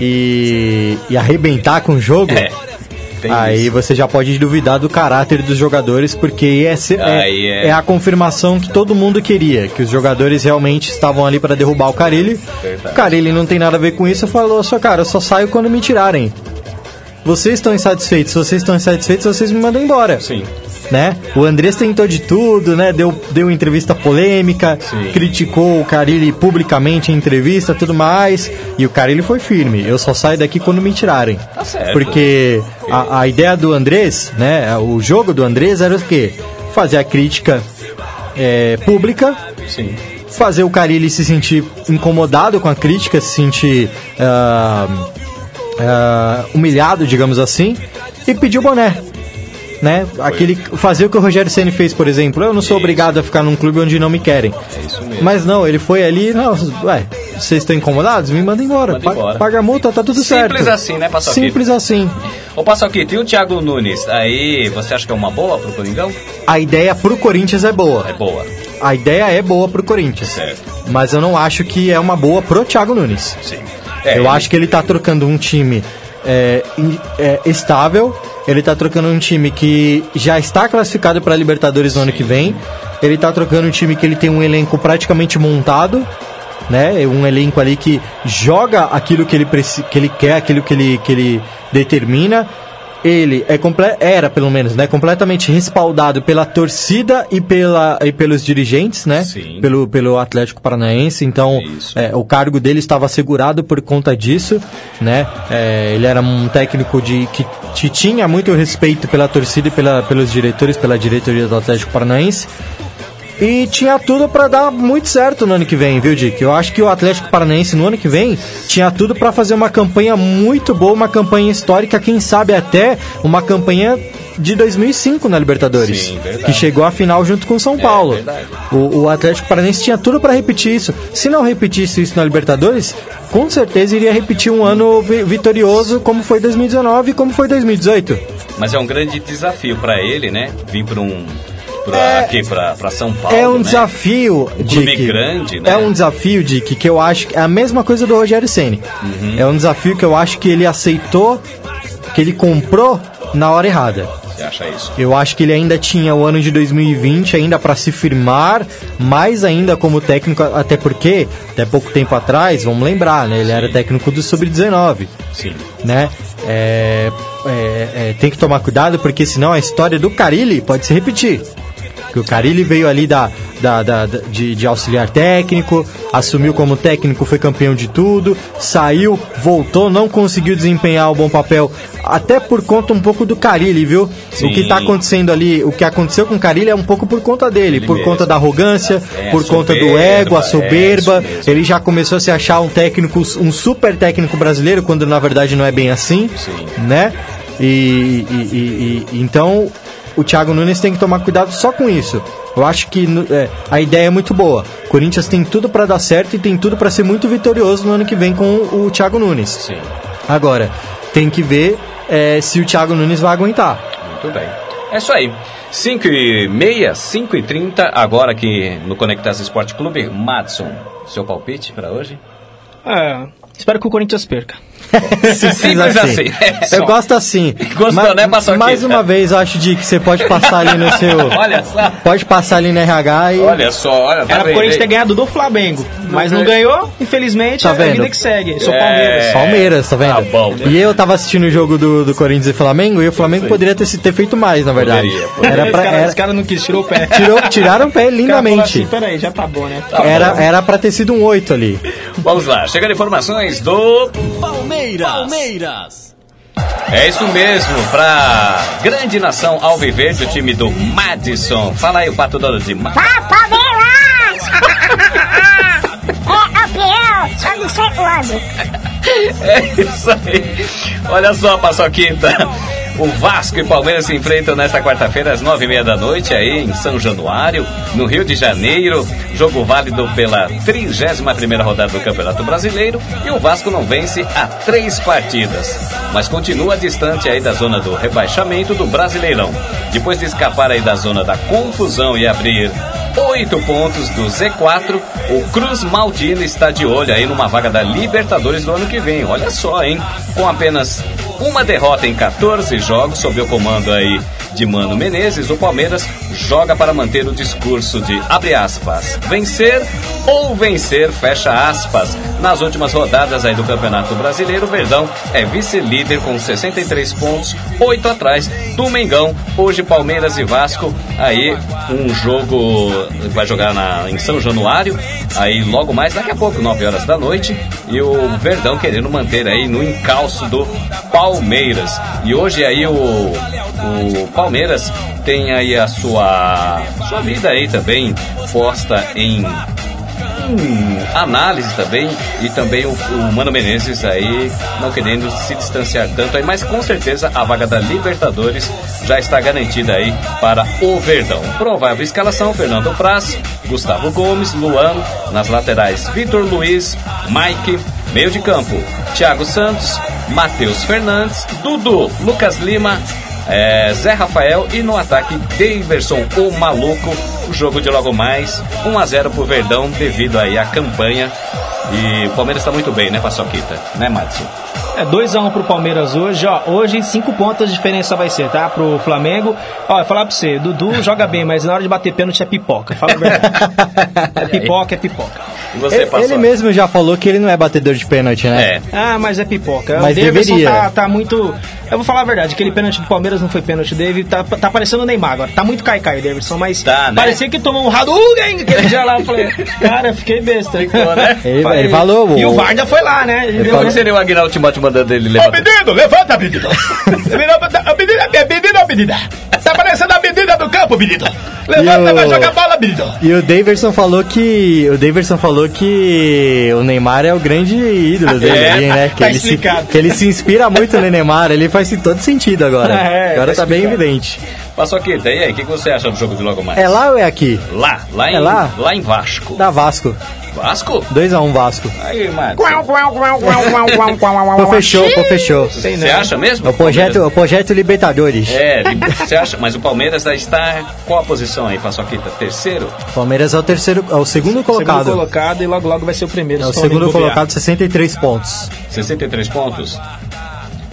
e, e arrebentar com o jogo, É, tem aí isso. você já pode duvidar do caráter dos jogadores, porque é, Aí é- é a confirmação que todo mundo queria, que os jogadores realmente estavam ali para derrubar o Carilli. Verdade. O Carilli não tem nada a ver com isso, falou, só cara, eu só saio quando me tirarem. Vocês estão insatisfeitos, vocês estão insatisfeitos, vocês me mandam embora Sim. Né? O Andrés tentou de tudo, né? Deu, deu entrevista polêmica, Sim. criticou o Carilli publicamente em entrevista, tudo mais. E o Carilli foi firme. Eu só saio daqui quando me tirarem. Tá certo. Porque a, a ideia do Andrés, né? O jogo do Andrés era o quê? Fazer a crítica é, pública, Sim. fazer o Carilli se sentir incomodado com a crítica, se sentir ah, ah, humilhado, digamos assim, e pedir o boné. Né? Aquele, fazer o que o Rogério Ceni fez, por exemplo. Eu não sou Isso. obrigado a ficar num clube onde não me querem. É isso mesmo. Mas não, ele foi ali, não, ué, vocês estão incomodados? Me mandem embora. Manda Pa- embora. Paga a multa, tá tudo certo. Simples assim, né, Paçoquita? Simples assim. Ô, Paçoquita, e o Thiago Nunes? Aí, você acha que é uma boa pro Coringão? A ideia pro Corinthians é boa. É boa. A ideia é boa pro Corinthians. Certo. Mas eu não acho que é uma boa pro Thiago Nunes. Sim. É, eu ele- acho que ele tá trocando um time é, é, estável, ele tá trocando um time que já está classificado para Libertadores no ano que vem, ele tá trocando um time que ele tem um elenco praticamente montado, né? Um elenco ali que joga aquilo que ele, que ele quer, aquilo que ele, que ele determina. Ele é era, pelo menos, né, completamente respaldado pela torcida e, pela, e pelos dirigentes, né? Sim. Pelo, pelo Atlético Paranaense. Então, Isso. é, o cargo dele estava assegurado por conta disso, né? É, ele era um técnico de que, que tinha muito respeito pela torcida e pela, pelos diretores, pela diretoria do Atlético Paranaense. E tinha tudo pra dar muito certo no ano que vem, viu, Dick? Eu acho que o Atlético Paranaense no ano que vem tinha tudo pra fazer uma campanha muito boa, uma campanha histórica, quem sabe até uma campanha de 2005 na Libertadores, Sim, que chegou à final junto com o São Paulo. verdade. O, o Atlético Paranaense tinha tudo pra repetir isso. Se não repetisse isso na Libertadores, com certeza iria repetir um ano vi- vitorioso como foi 2019 e como foi 2018. Mas é um grande desafio pra ele, né? Vir pra um. Pra, aqui, pra, pra São Paulo. É um né? desafio, clube Dick. grande, né? É um desafio, Dick, que eu acho que é a mesma coisa do Rogério Ceni. Uhum. É um desafio que eu acho que ele aceitou, que ele comprou na hora errada. Você acha isso? Eu acho que ele ainda tinha o ano de 2020 ainda para se firmar, mais ainda como técnico, até porque, até pouco tempo atrás, vamos lembrar, né? Ele era técnico do Sub-19 Sim. né? É, é, é, tem que tomar cuidado porque senão a história do Carilli pode se repetir. Porque o Carilli veio ali da, da, da- da- de, de auxiliar técnico, assumiu como técnico, foi campeão de tudo, saiu, voltou, não conseguiu desempenhar o bom papel, até por conta um pouco do Carilli, viu? Sim. O que tá acontecendo ali, o que aconteceu com o Carilli é um pouco por conta dele, Ele por mesmo. conta da arrogância, É, por conta do soberba, ego, a é, soberba. mesmo. ele já começou a se achar um técnico, um super técnico brasileiro, quando na verdade não é bem assim, Sim. né? E, e- e- e- então o Thiago Nunes tem que tomar cuidado só com isso. Eu acho que é, a ideia é muito boa. O Corinthians tem tudo pra dar certo e tem tudo pra ser muito vitorioso no ano que vem com o, o Thiago Nunes. Sim. Agora, tem que ver é, se o Thiago Nunes vai aguentar. Muito bem. É isso aí. 5 e meia, 5 e 30, agora aqui no Conectas Esporte Clube. Madison, seu palpite para hoje? É, espero que o Corinthians perca. Simples assim. É só. Eu gosto assim. Gostou, Ma- né, Paçoquita? Mais uma vez, eu acho de que você pode passar ali no seu. Olha só. Pode passar ali no RH e. Olha só, olha, tá Era pro Corinthians ter ganhado do Flamengo, mas não ganhou, infelizmente, Tá é a vendo? vida que segue. Sou É. Palmeiras. Palmeiras, tá vendo? Tá bom. E eu tava assistindo o jogo do, do Corinthians e Flamengo e o Flamengo poderia ter, se- ter feito mais, na verdade. Poderia, poderia. Era Os pra, era- os caras não quis, tirou o pé. tirou, tiraram o pé cara lindamente. assim, peraí, já tá bom, né? Era, era pra ter sido um 8 ali. Vamos lá, chegando informações do Palmeiras. Palmeiras. É isso mesmo, pra grande nação Alviverde, o time do Madison. Fala aí o pato dono de Ma- Palmeiras! é campeão, só de ser quando. É isso aí. Olha só, Paçoquita. O Vasco e Palmeiras se enfrentam nesta quarta-feira às nove e meia da noite aí em São Januário, no Rio de Janeiro. Jogo válido pela 31 primeira rodada do Campeonato Brasileiro e o Vasco não vence há três partidas, mas continua distante aí da zona do rebaixamento do Brasileirão. Depois de escapar aí da zona da confusão e abrir oito pontos do Z4, o Cruz Maltino está de olho aí numa vaga da Libertadores do ano que vem. Olha só, hein? Com apenas uma derrota em 14 jogos sob o comando aí de Mano Menezes, o Palmeiras joga para manter o discurso de abre aspas, vencer ou vencer, fecha aspas. Nas últimas rodadas aí do Campeonato Brasileiro, o Verdão é vice-líder com 63 pontos, 8 atrás do Mengão. Hoje Palmeiras e Vasco, aí um jogo vai jogar na, em São Januário, aí logo mais daqui a pouco, 9 horas da noite, e o Verdão querendo manter aí no encalço do Palmeiras. E hoje aí o, o Palmeiras tem aí a sua, sua vida aí também posta em em análise também e também o, o Mano Menezes aí não querendo se distanciar tanto aí, mas com certeza a vaga da Libertadores já está garantida aí para o Verdão. Provável escalação: Fernando Praz, Gustavo Gomes, Luan, nas laterais Vitor Luiz, Mike, meio de campo, Thiago Santos, Matheus Fernandes, Dudu, Lucas Lima, é, Zé Rafael e no ataque Daverson, o maluco. O jogo de logo mais 1 a 0 pro Verdão devido aí à campanha. E o Palmeiras está muito bem, né, Paçoquita? Né, Madison? É 2x1 pro Palmeiras hoje, ó. Hoje, 5 pontos de diferença vai ser, tá? Pro Flamengo. Ó, eu falar pra você, Dudu joga bem, mas na hora de bater pênalti é pipoca. Fala a verdade. é pipoca, é pipoca. Você, Ele, ele mesmo já falou que ele não é batedor de pênalti, né? É. Ah, mas é pipoca. Mas o Davidson deveria. Tá, tá muito. Eu vou falar a verdade, aquele pênalti do Palmeiras não foi pênalti dele, tá, tá parecendo o Neymar agora. Tá muito cai-cai o Davidson, mas Tá, né? parecia que tomou um Hadouken aquele dia lá. Eu falei, cara, fiquei besta. né? Ele, Falei- ele falou. E o o- VAR ainda foi lá, né? Ele Como seria o Aguinaldo Timóteo mandando ele Ô levantar? menino, levanta, menino! Levanta, a menina, a menina, a menina! Tá parecendo a menina do campo, menino! Levanta, E o- vai jogar bola, menino! E o Daverson falou que. O Daverson falou que o Neymar é o grande ídolo dele, É, ali, né? Que, tá ele se, que ele se inspira muito no Neymar, ele faz todo sentido agora. É, agora tá tá bem evidente. Paçoquita, e aí, o que que você acha do jogo de logo mais? É lá ou é aqui? Lá, lá em, É lá? lá em Vasco. Da Vasco. Vasco? 2x1 Vasco. Aí. Pô, fechou, pô, fechou. Você acha mesmo? É o projeto, o projeto Libertadores. É, você acha? Mas o Palmeiras está qual a posição aí, Paçoquita? Terceiro? Palmeiras é o terceiro, é o segundo colocado. Segundo colocado e logo logo vai ser o primeiro. É o se segundo colocado, 63 pontos. 63 pontos?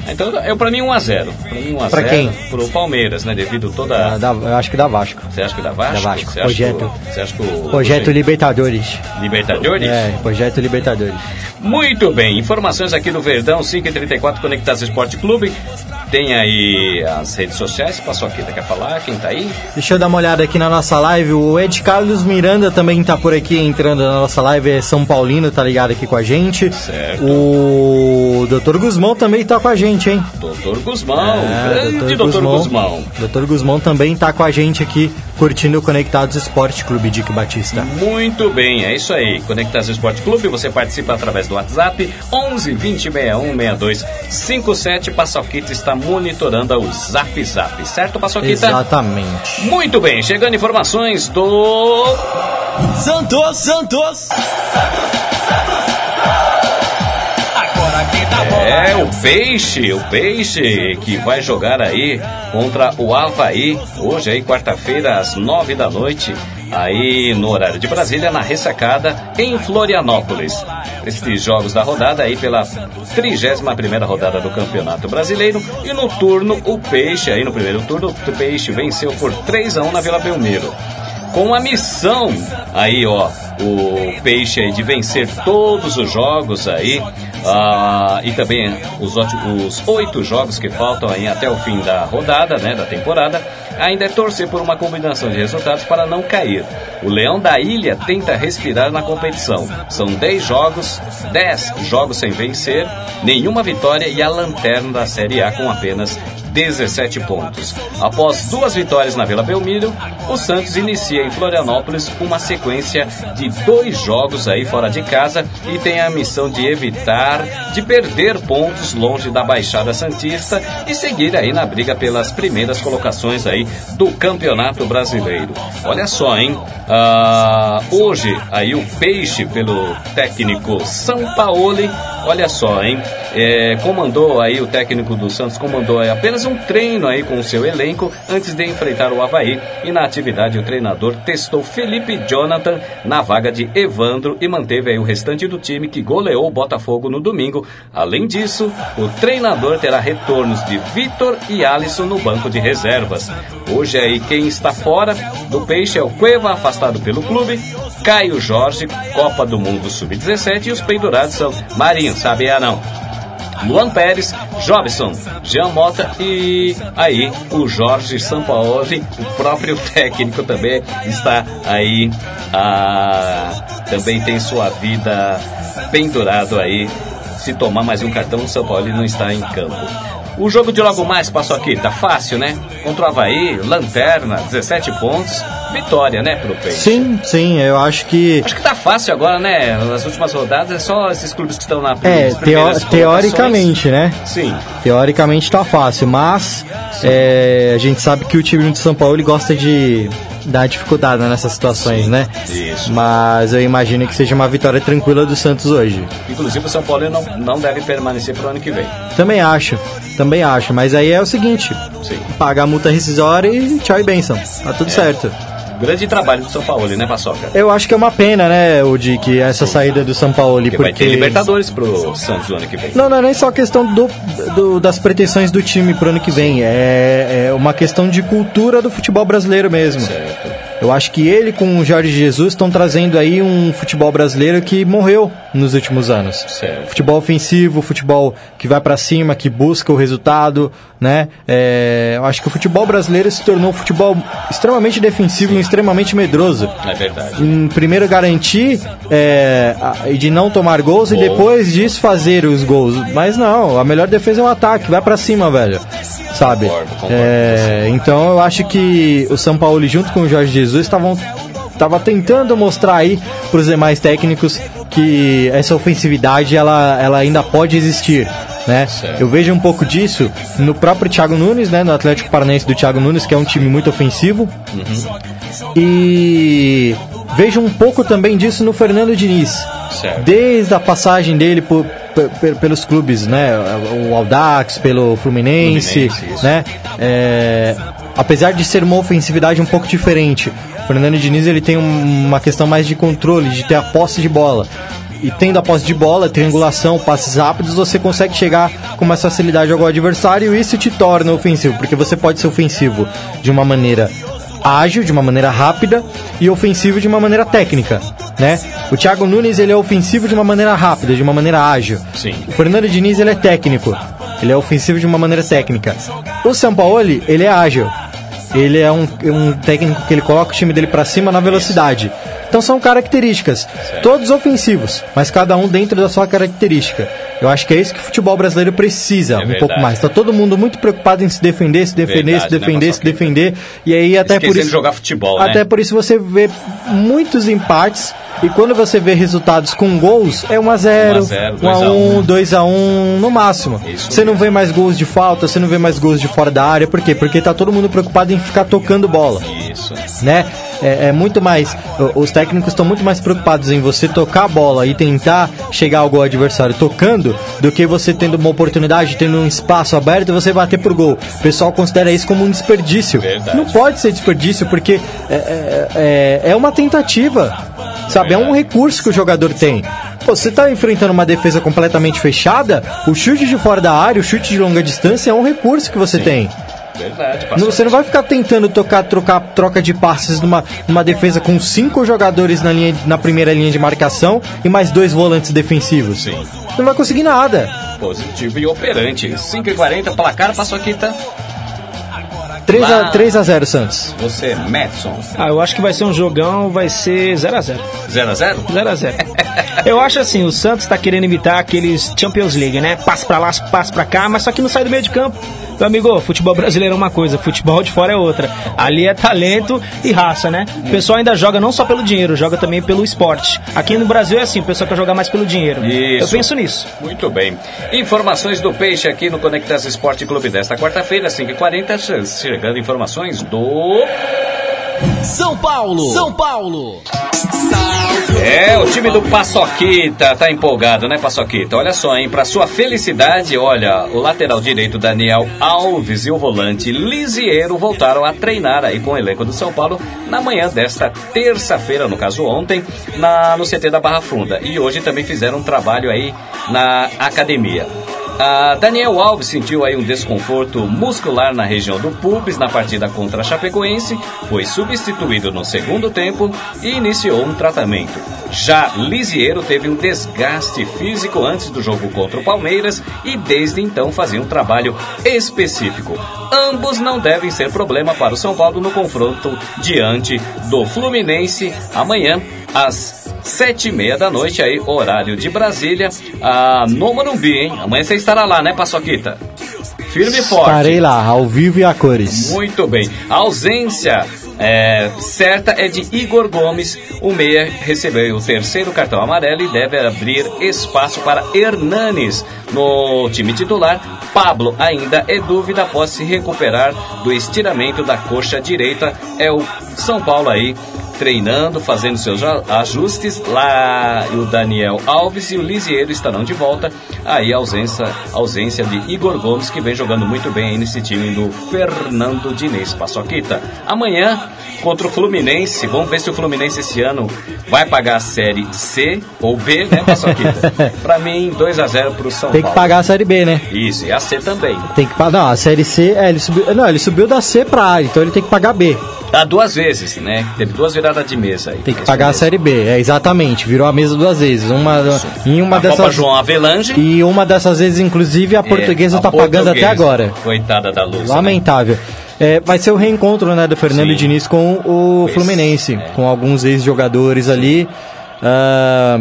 Então, eu pra mim 1x0. Pra mim 1x0. Pra quem? Pro Palmeiras, né? Devido toda. Ah, da- eu acho que da Vasco. Você acha que dá Vasco? Da Vasco. Você acha Projeto. Que, o- você acha que o. Projeto o- Libertadores. Libertadores? É, projeto Libertadores. Muito bem, informações aqui do Verdão 534 Conectados Esporte Clube. Tem aí as redes sociais, Paçoquita quer falar? Quem tá aí? Deixa eu dar uma olhada aqui na nossa live. O Ed Carlos Miranda também tá por aqui entrando na nossa live. É São Paulino, tá ligado aqui com a gente. Certo. O Dr. Guzmão também tá com a gente, hein? Doutor Guzmão, É, grande Doutor Guzmão. Dr. Guzmão também tá com a gente aqui, curtindo o Conectados Esporte Clube Dick Batista. Muito bem, é isso aí. Conectados Esporte Clube, você participa através do WhatsApp 11 20 61 62 57. Paçoquita está monitorando o Zap Zap, certo, Paçoquita? Exatamente. Muito bem, chegando informações do. Santos, Santos. Bola É, o Peixe, o Peixe que vai jogar aí contra o Havaí, hoje aí, quarta-feira, às nove da noite, aí no horário de Brasília, na ressacada, em Florianópolis. Estes jogos da rodada aí pela 31 primeira rodada do Campeonato Brasileiro. E no turno, o Peixe, aí no primeiro turno, o Peixe venceu por 3 a 1 na Vila Belmiro. Com a missão aí, ó, o Peixe aí de vencer todos os jogos aí ah, e também os, os oito jogos que faltam aí até o fim da rodada, né, da temporada, ainda é torcer por uma combinação de resultados para não cair. O Leão da Ilha tenta respirar na competição. São 10 jogos, 10 jogos sem vencer, nenhuma vitória e a lanterna da Série A com apenas 17 pontos. Após duas vitórias na Vila Belmiro, o Santos inicia em Florianópolis uma sequência de dois jogos aí fora de casa e tem a missão de evitar de perder pontos longe da Baixada Santista e seguir aí na briga pelas primeiras colocações aí do Campeonato Brasileiro. Olha só, hein? Ah, hoje aí o Peixe pelo técnico São Paulo, olha só, hein? É, comandou aí o técnico do Santos comandou aí apenas um treino aí com o seu elenco antes de enfrentar o Havaí e na atividade o treinador testou Felipe Jonathan na vaga de Evandro e manteve aí o restante do time que goleou o Botafogo no domingo. Além disso, o treinador terá retornos de Vitor e Alisson no banco de reservas. Hoje aí quem está fora do Peixe é o Cueva afastado pelo clube, Caio Jorge, Copa do Mundo Sub-17 e os pendurados são Marinho, sabia não? Luan Pérez, Jobson, Jean Mota e aí o Jorge Sampaoli, o próprio técnico também está aí, ah, também tem sua vida pendurado aí. Se tomar mais um cartão, o São Paulo não está em campo. O jogo de logo mais passou aqui, tá fácil, né? Contra o Havaí, Lanterna, 17 pontos, vitória, né, pro Peixe? Sim, sim, eu acho que. Acho que tá fácil agora, né? Nas últimas rodadas é só esses clubes que estão na É, nas teo- primeiras teoricamente, né? Sim. Teoricamente tá fácil, mas é, a gente sabe que o time de São Paulo ele gosta de dar dificuldade nessas situações, né? Isso. Mas eu imagino que seja uma vitória tranquila do Santos hoje. Inclusive o São Paulo não, não deve permanecer pro ano que vem. Também acho, também acho. Mas aí é o seguinte: Sim. paga a multa rescisória e tchau e benção. Tá tudo certo. Grande trabalho do São Paulo, né, Paçoca? Eu acho que é uma pena, né, o de que essa saída do São Paulo, Porque porque vai ter Libertadores pro Santos no ano que vem. Não, não é nem só questão do, do- das pretensões do time pro ano que vem. É, é uma questão de cultura do futebol brasileiro mesmo. Certo. Eu acho que ele com o Jorge Jesus estão trazendo aí um futebol brasileiro que morreu nos últimos anos. Certo. Futebol ofensivo, futebol que vai pra cima, que busca o resultado, né? É, eu acho que o futebol brasileiro se tornou um futebol extremamente defensivo e extremamente medroso. É verdade. Em primeiro garantir é, e de não tomar gols e Gol. depois disso fazer os gols. Mas não, a melhor defesa é um ataque, vai pra cima, velho. Sabe? Concordo, concordo É, então eu acho que o São Paulo junto com o Jorge Jesus estavam tava tentando mostrar aí pros demais técnicos que essa ofensividade ela, ela ainda pode existir. Né? Eu vejo um pouco disso no próprio Thiago Nunes, né? no Atlético Paranaense do Thiago Nunes, que é um time muito ofensivo. E vejo um pouco também disso no Fernando Diniz. Certo. Desde a passagem dele por- pelos clubes, né? O Aldax, pelo Fluminense, Fluminense, né? É, apesar de ser uma ofensividade um pouco diferente, o Fernando Diniz ele tem um- uma questão mais de controle, de ter a posse de bola. E tendo a posse de bola, triangulação, passes rápidos, você consegue chegar com mais facilidade ao adversário e isso te torna ofensivo, porque você pode ser ofensivo de uma maneira ágil, de uma maneira rápida e ofensivo de uma maneira técnica, né? O Thiago Nunes ele é ofensivo de uma maneira rápida, de uma maneira ágil. Sim. O Fernando Diniz ele é técnico, ele é ofensivo de uma maneira técnica. O Sampaoli ele é ágil, ele é um, um técnico que ele coloca o time dele pra cima na velocidade. Então são características, todos ofensivos, mas cada um dentro da sua característica. Eu acho que é isso que o futebol brasileiro precisa, um verdade. pouco mais. Tá todo mundo muito preocupado em se defender, se defender, Verdade, se né, defender, se Paçoca? defender. E aí até por Esquecendo isso de jogar futebol, né? até por isso você vê muitos empates E quando você vê resultados com gols, é 1 a 0 1 a 0, 1 a 1 2 2 a 1 no máximo. Isso Você não vê mais gols de falta, você não vê mais gols de fora da área. Por quê? Porque tá todo mundo preocupado em ficar tocando bola Isso. né? É, é muito mais. Os técnicos estão muito mais preocupados em você tocar a bola e tentar chegar ao gol adversário tocando do que você tendo uma oportunidade, tendo um espaço aberto e você bater pro gol. O pessoal considera isso como um desperdício. Verdade. Não pode ser desperdício porque é, é, é- é uma tentativa, sabe? É um recurso que o jogador tem. Pô, você tá enfrentando uma defesa completamente fechada, o chute de fora da área, o chute de longa distância é um recurso que você tem. Verdade, passou. você não vai ficar tentando tocar, trocar troca de passes numa, numa defesa com cinco jogadores na, linha, na primeira linha de marcação e mais dois volantes defensivos. Sim. Não vai conseguir nada. Positivo e operante. 5 e 40 placar, Paçoquita. 3 Lá. a, 3 a 0 Santos. Você, Madison. Ah, eu acho que vai ser um jogão, vai ser 0x0. 0 a 0 0x0. Eu acho assim, o Santos tá querendo imitar aqueles Champions League, né? Passe pra lá, passe pra cá, mas só que não sai do meio de campo. Meu amigo, futebol brasileiro é uma coisa, futebol de fora é outra. Ali é talento e raça, né? O pessoal ainda joga não só pelo dinheiro, joga também pelo esporte. Aqui no Brasil é assim, o pessoal quer jogar mais pelo dinheiro. Isso. Eu penso nisso. Muito bem. Informações do Peixe aqui no Conectas Esporte Clube desta quarta-feira, 5h40. Chegando informações do. São Paulo! São Paulo! É, o time do Paçoquita tá empolgado, né, Paçoquita? Olha só, hein, pra sua felicidade, olha, o lateral direito Daniel Alves e o volante Lisiero voltaram a treinar aí com o elenco do São Paulo na manhã desta terça-feira, no caso ontem, na, no CT da Barra Funda. E hoje também fizeram um trabalho aí na academia. A Daniel Alves sentiu aí um desconforto muscular na região do pubis na partida contra a Chapecoense, foi substituído no segundo tempo e iniciou um tratamento. Já Lisiero teve um desgaste físico antes do jogo contra o Palmeiras e desde então fazia um trabalho específico. Ambos não devem ser problema para o São Paulo no confronto diante do Fluminense amanhã às sete e meia da noite aí, horário de Brasília, ah, no Morumbi, hein? Amanhã você estará lá, né, Paçoquita? Firme e forte. Estarei lá, ao vivo e a cores. Muito bem. A ausência é, certa é de Igor Gomes. O meia recebeu o terceiro cartão amarelo e deve abrir espaço para Hernanes no time titular. Pablo ainda é dúvida após se recuperar do estiramento da coxa direita. É o São Paulo aí treinando, fazendo seus ajustes. Lá o Daniel Alves e o Lisiero estarão de volta. Aí a ausência, ausência de Igor Gomes, que vem jogando muito bem aí nesse time do Fernando Diniz Paçoquita. Amanhã, contra o Fluminense, vamos ver se o Fluminense esse ano vai pagar a série C ou B, né, Paçoquita? pra mim, 2 a 0 pro São Tem que Paulo. pagar a Série B, né? Isso, e a C também. Tem que pagar. Não, a Série C, é, ele subiu. Não, ele subiu da C pra A, então ele tem que pagar B. Ah, duas vezes, né? Teve duas viradas de mesa aí. Tem que pagar a. Série B, é exatamente. Virou a mesa duas vezes. Uma, em uma a dessas. Copa João Avelange. E uma dessas vezes, inclusive, a portuguesa É, a tá pagando até portuguesa. agora. Coitada da Luz. né? Lamentável. É, vai ser o reencontro né, do Fernando Sim. Diniz com o Esse, Fluminense, é. com alguns ex-jogadores ali. Ah,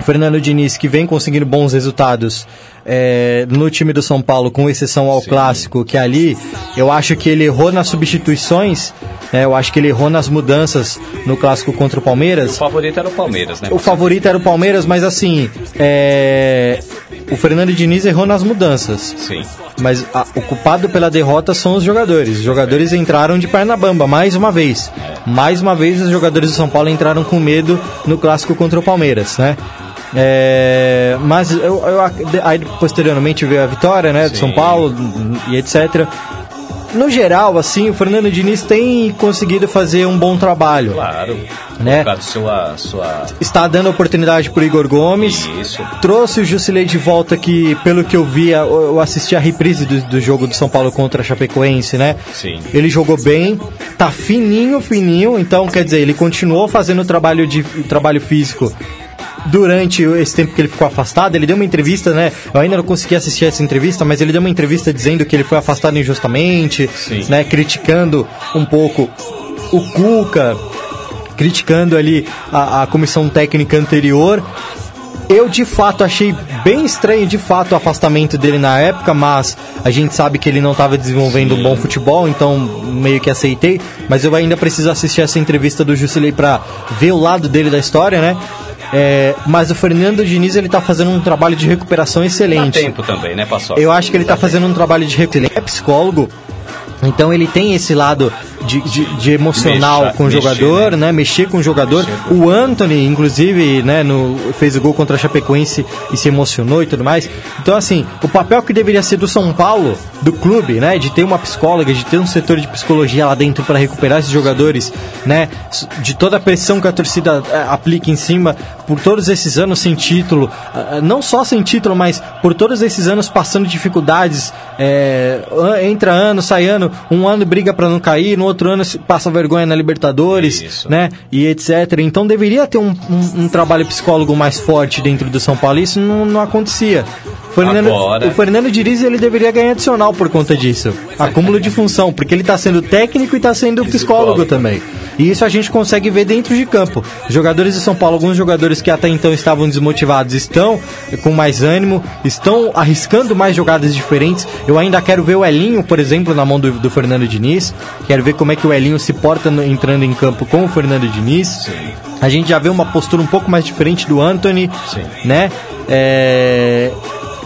Fernando Diniz que vem conseguindo bons resultados é, no time do São Paulo, com exceção ao clássico, que ali eu acho que ele errou nas substituições, né, eu acho que ele errou nas mudanças no clássico contra o O Palmeiras. favorito era o Palmeiras, né? O favorito era o Palmeiras, mas assim, é, o Fernando Diniz errou nas mudanças. Sim. Mas a- o culpado pela derrota são os jogadores. Os jogadores entraram de perna bamba, mais uma vez. Mais uma vez os jogadores do São Paulo entraram com medo no clássico contra o Palmeiras, né? É, mas eu, eu aí posteriormente veio a vitória, né, do Sim. São Paulo e etc. No geral, assim, o Fernando Diniz tem conseguido fazer um bom trabalho. Claro. Né? Sua, sua... Está dando oportunidade pro Igor Gomes. Isso. Trouxe o Jusilei de volta que, pelo que eu vi, eu eu assisti a reprise do, do jogo do São Paulo contra a Chapecoense, né? Sim. Ele jogou bem, tá fininho, fininho, então quer dizer, ele continuou fazendo o trabalho, de, o trabalho físico durante esse tempo que ele ficou afastado. Ele deu uma entrevista, né? Eu ainda não consegui assistir essa entrevista, mas ele deu uma entrevista dizendo que ele foi afastado injustamente, Sim. né? Criticando um pouco o Cuca, criticando ali a, a comissão técnica anterior. Eu de fato achei bem estranho de fato o afastamento dele na época, mas a gente sabe que ele não estava desenvolvendo um bom futebol, então meio que aceitei. Mas eu ainda preciso assistir essa entrevista do Jusilei para ver o lado dele da história, né? É, mas o Fernando Diniz ele tá fazendo um trabalho de recuperação Dá excelente. tempo também, né, Paçoca? Eu acho que ele tá fazendo um trabalho de recuperação. Ele é psicólogo, então ele tem esse lado de, de, de emocional Mexa- com o mexer, jogador, né? né? Mexer com o jogador. O Anthony, inclusive, né, no, fez o gol contra a Chapecoense e se emocionou e tudo mais. Então, assim, o papel que deveria ser do São Paulo, do clube, né? De ter uma psicóloga, de ter um setor de psicologia lá dentro para recuperar esses jogadores, né? De toda a pressão que a torcida eh, aplica em cima por todos esses anos sem título, não só sem título, mas por todos esses anos passando dificuldades, é, entra ano, sai ano, um ano briga para não cair, no outro ano se passa vergonha na Libertadores, Isso. né? E etc. Então deveria ter um, um- um trabalho psicólogo mais forte dentro do São Paulo. e Isso não, não acontecia. Fernando, Agora- O Fernando Diniz ele deveria ganhar adicional por conta disso. Acúmulo de função, porque ele está sendo técnico e está sendo psicólogo, psicólogo. também. E isso a gente consegue ver dentro de campo. Jogadores de São Paulo, alguns jogadores que até então estavam desmotivados, estão com mais ânimo, estão arriscando mais jogadas diferentes. Eu ainda quero ver o Elinho, por exemplo, na mão do, do Fernando Diniz. Quero ver como é que o Elinho se porta no- entrando em campo com o Fernando Diniz. A gente já vê uma postura um pouco mais diferente do Anthony, né? É,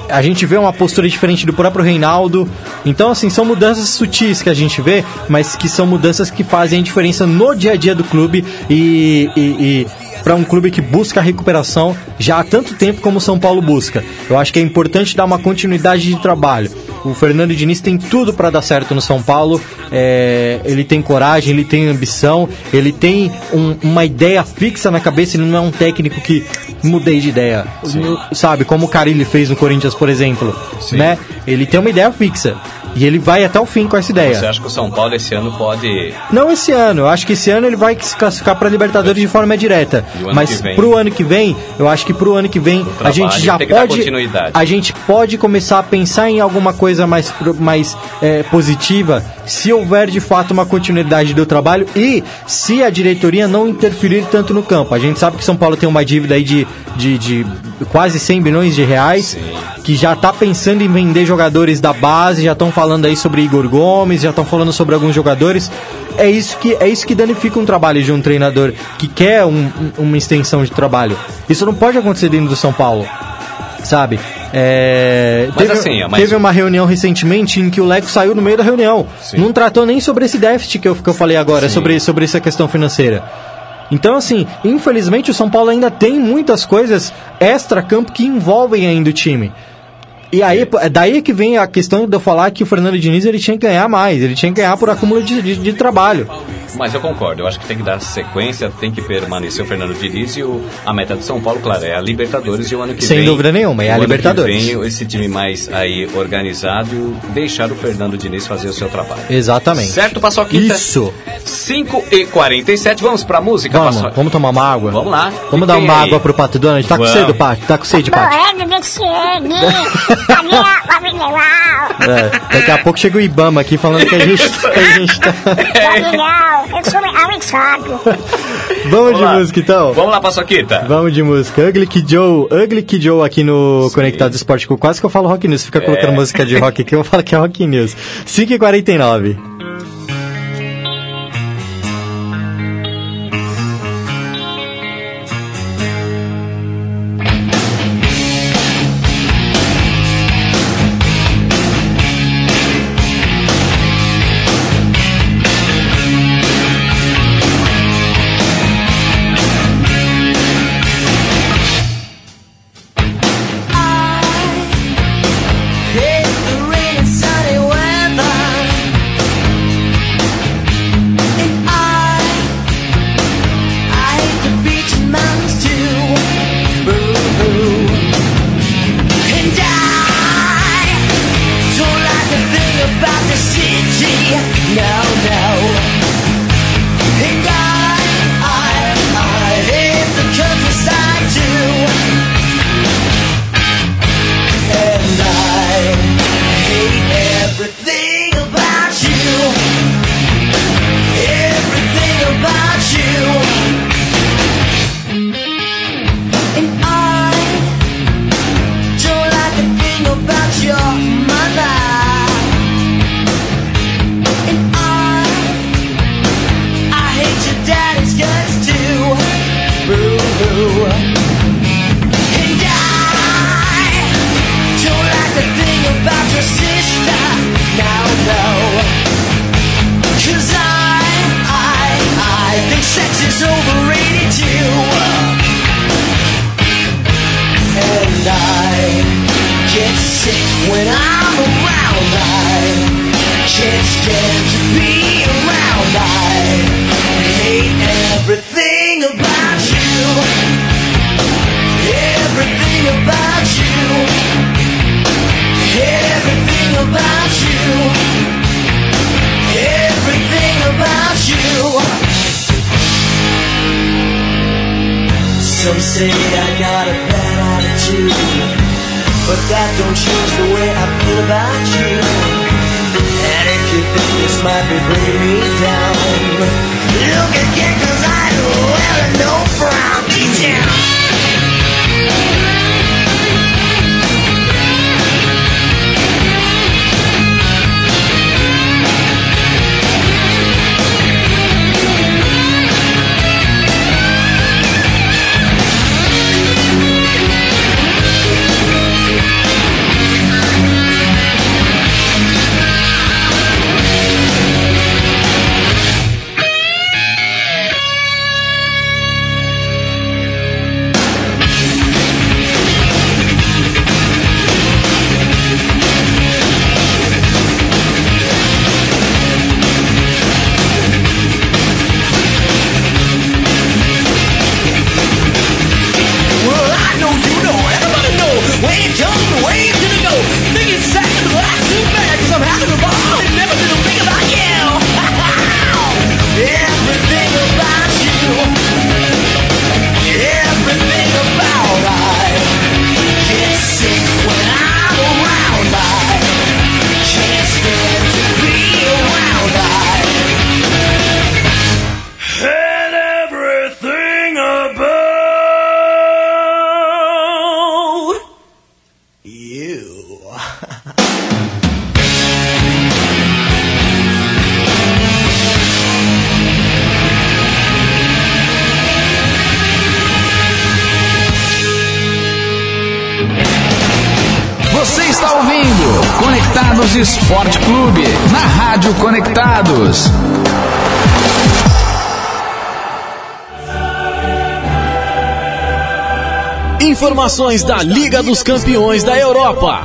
a gente vê uma postura diferente do próprio Reinaldo. Então, assim, são mudanças sutis que a gente vê, mas que são mudanças que fazem a diferença no dia a dia do clube e, e, e para um clube que busca a recuperação já há tanto tempo como o São Paulo busca. Eu acho que é importante dar uma continuidade de trabalho. O Fernando Diniz tem tudo para dar certo no São Paulo. É, ele tem coragem, ele tem ambição, ele tem um- uma ideia fixa na cabeça. Ele não é um técnico que mudei de ideia, No- sabe? Como o Carilli fez no Corinthians, por exemplo, né? Ele tem uma ideia fixa e ele vai até o fim com essa ideia. Você acha que o São Paulo esse ano pode. Não esse ano, eu acho que esse ano ele vai se classificar para Libertadores de forma direta. O Mas vem? pro ano que vem, eu acho que pro ano que vem a gente já pode a gente pode começar a pensar em alguma coisa mais mais é, positiva se houver de fato uma continuidade do trabalho e se a diretoria não interferir tanto no campo. A gente sabe que São Paulo tem uma dívida aí de, de, de quase 100 bilhões de reais que já está pensando em vender jogadores da base, já estão falando aí sobre Igor Gomes, já estão falando sobre alguns jogadores. É isso que é isso que danifica um trabalho de um treinador que quer um- um- uma extensão de trabalho. Isso não pode acontecer dentro do São Paulo, sabe? É, Mas teve, assim, mas- teve uma reunião recentemente em que o Leco saiu no meio da reunião. Não tratou nem sobre esse déficit que eu, que eu falei agora, sobre, sobre essa questão financeira. Então, assim, infelizmente o São Paulo ainda tem muitas coisas extra-campo que envolvem ainda o time. E aí, pô, é daí que vem a questão de eu falar que o Fernando Diniz ele tinha que ganhar mais, ele tinha que ganhar por acúmulo de, de- de trabalho. Mas eu concordo, eu acho que tem que dar sequência, tem que permanecer o Fernando Diniz e o, a meta do São Paulo, claro, é a Libertadores e o ano que Sem vem. dúvida nenhuma, é a o ano que Libertadores. vem, esse time mais aí organizado, deixar o Fernando Diniz fazer o seu trabalho. Exatamente. Certo, Paçoquita? Isso. 5 e 47 vamos pra música, Vamos, Paçoca? vamos tomar uma água? Vamos lá. Vamos E dar uma aí? água pro Pato Donald. Tá com Vamos. sede, Pato? Tá com sede, Pato? É, daqui a pouco chega o Ibama aqui falando que a gente, que a gente tá... Vamos, Vamos de lá. música então? Vamos lá, Paçoquita. Vamos de música. Ugly Kid Joe, Ugly Kid Joe aqui no Conectado Esporte. Quase que eu falo Rock News. Fica colocando música de rock aqui, eu falo que é Rock News. 5h49. now Informações da Liga dos Campeões da Europa.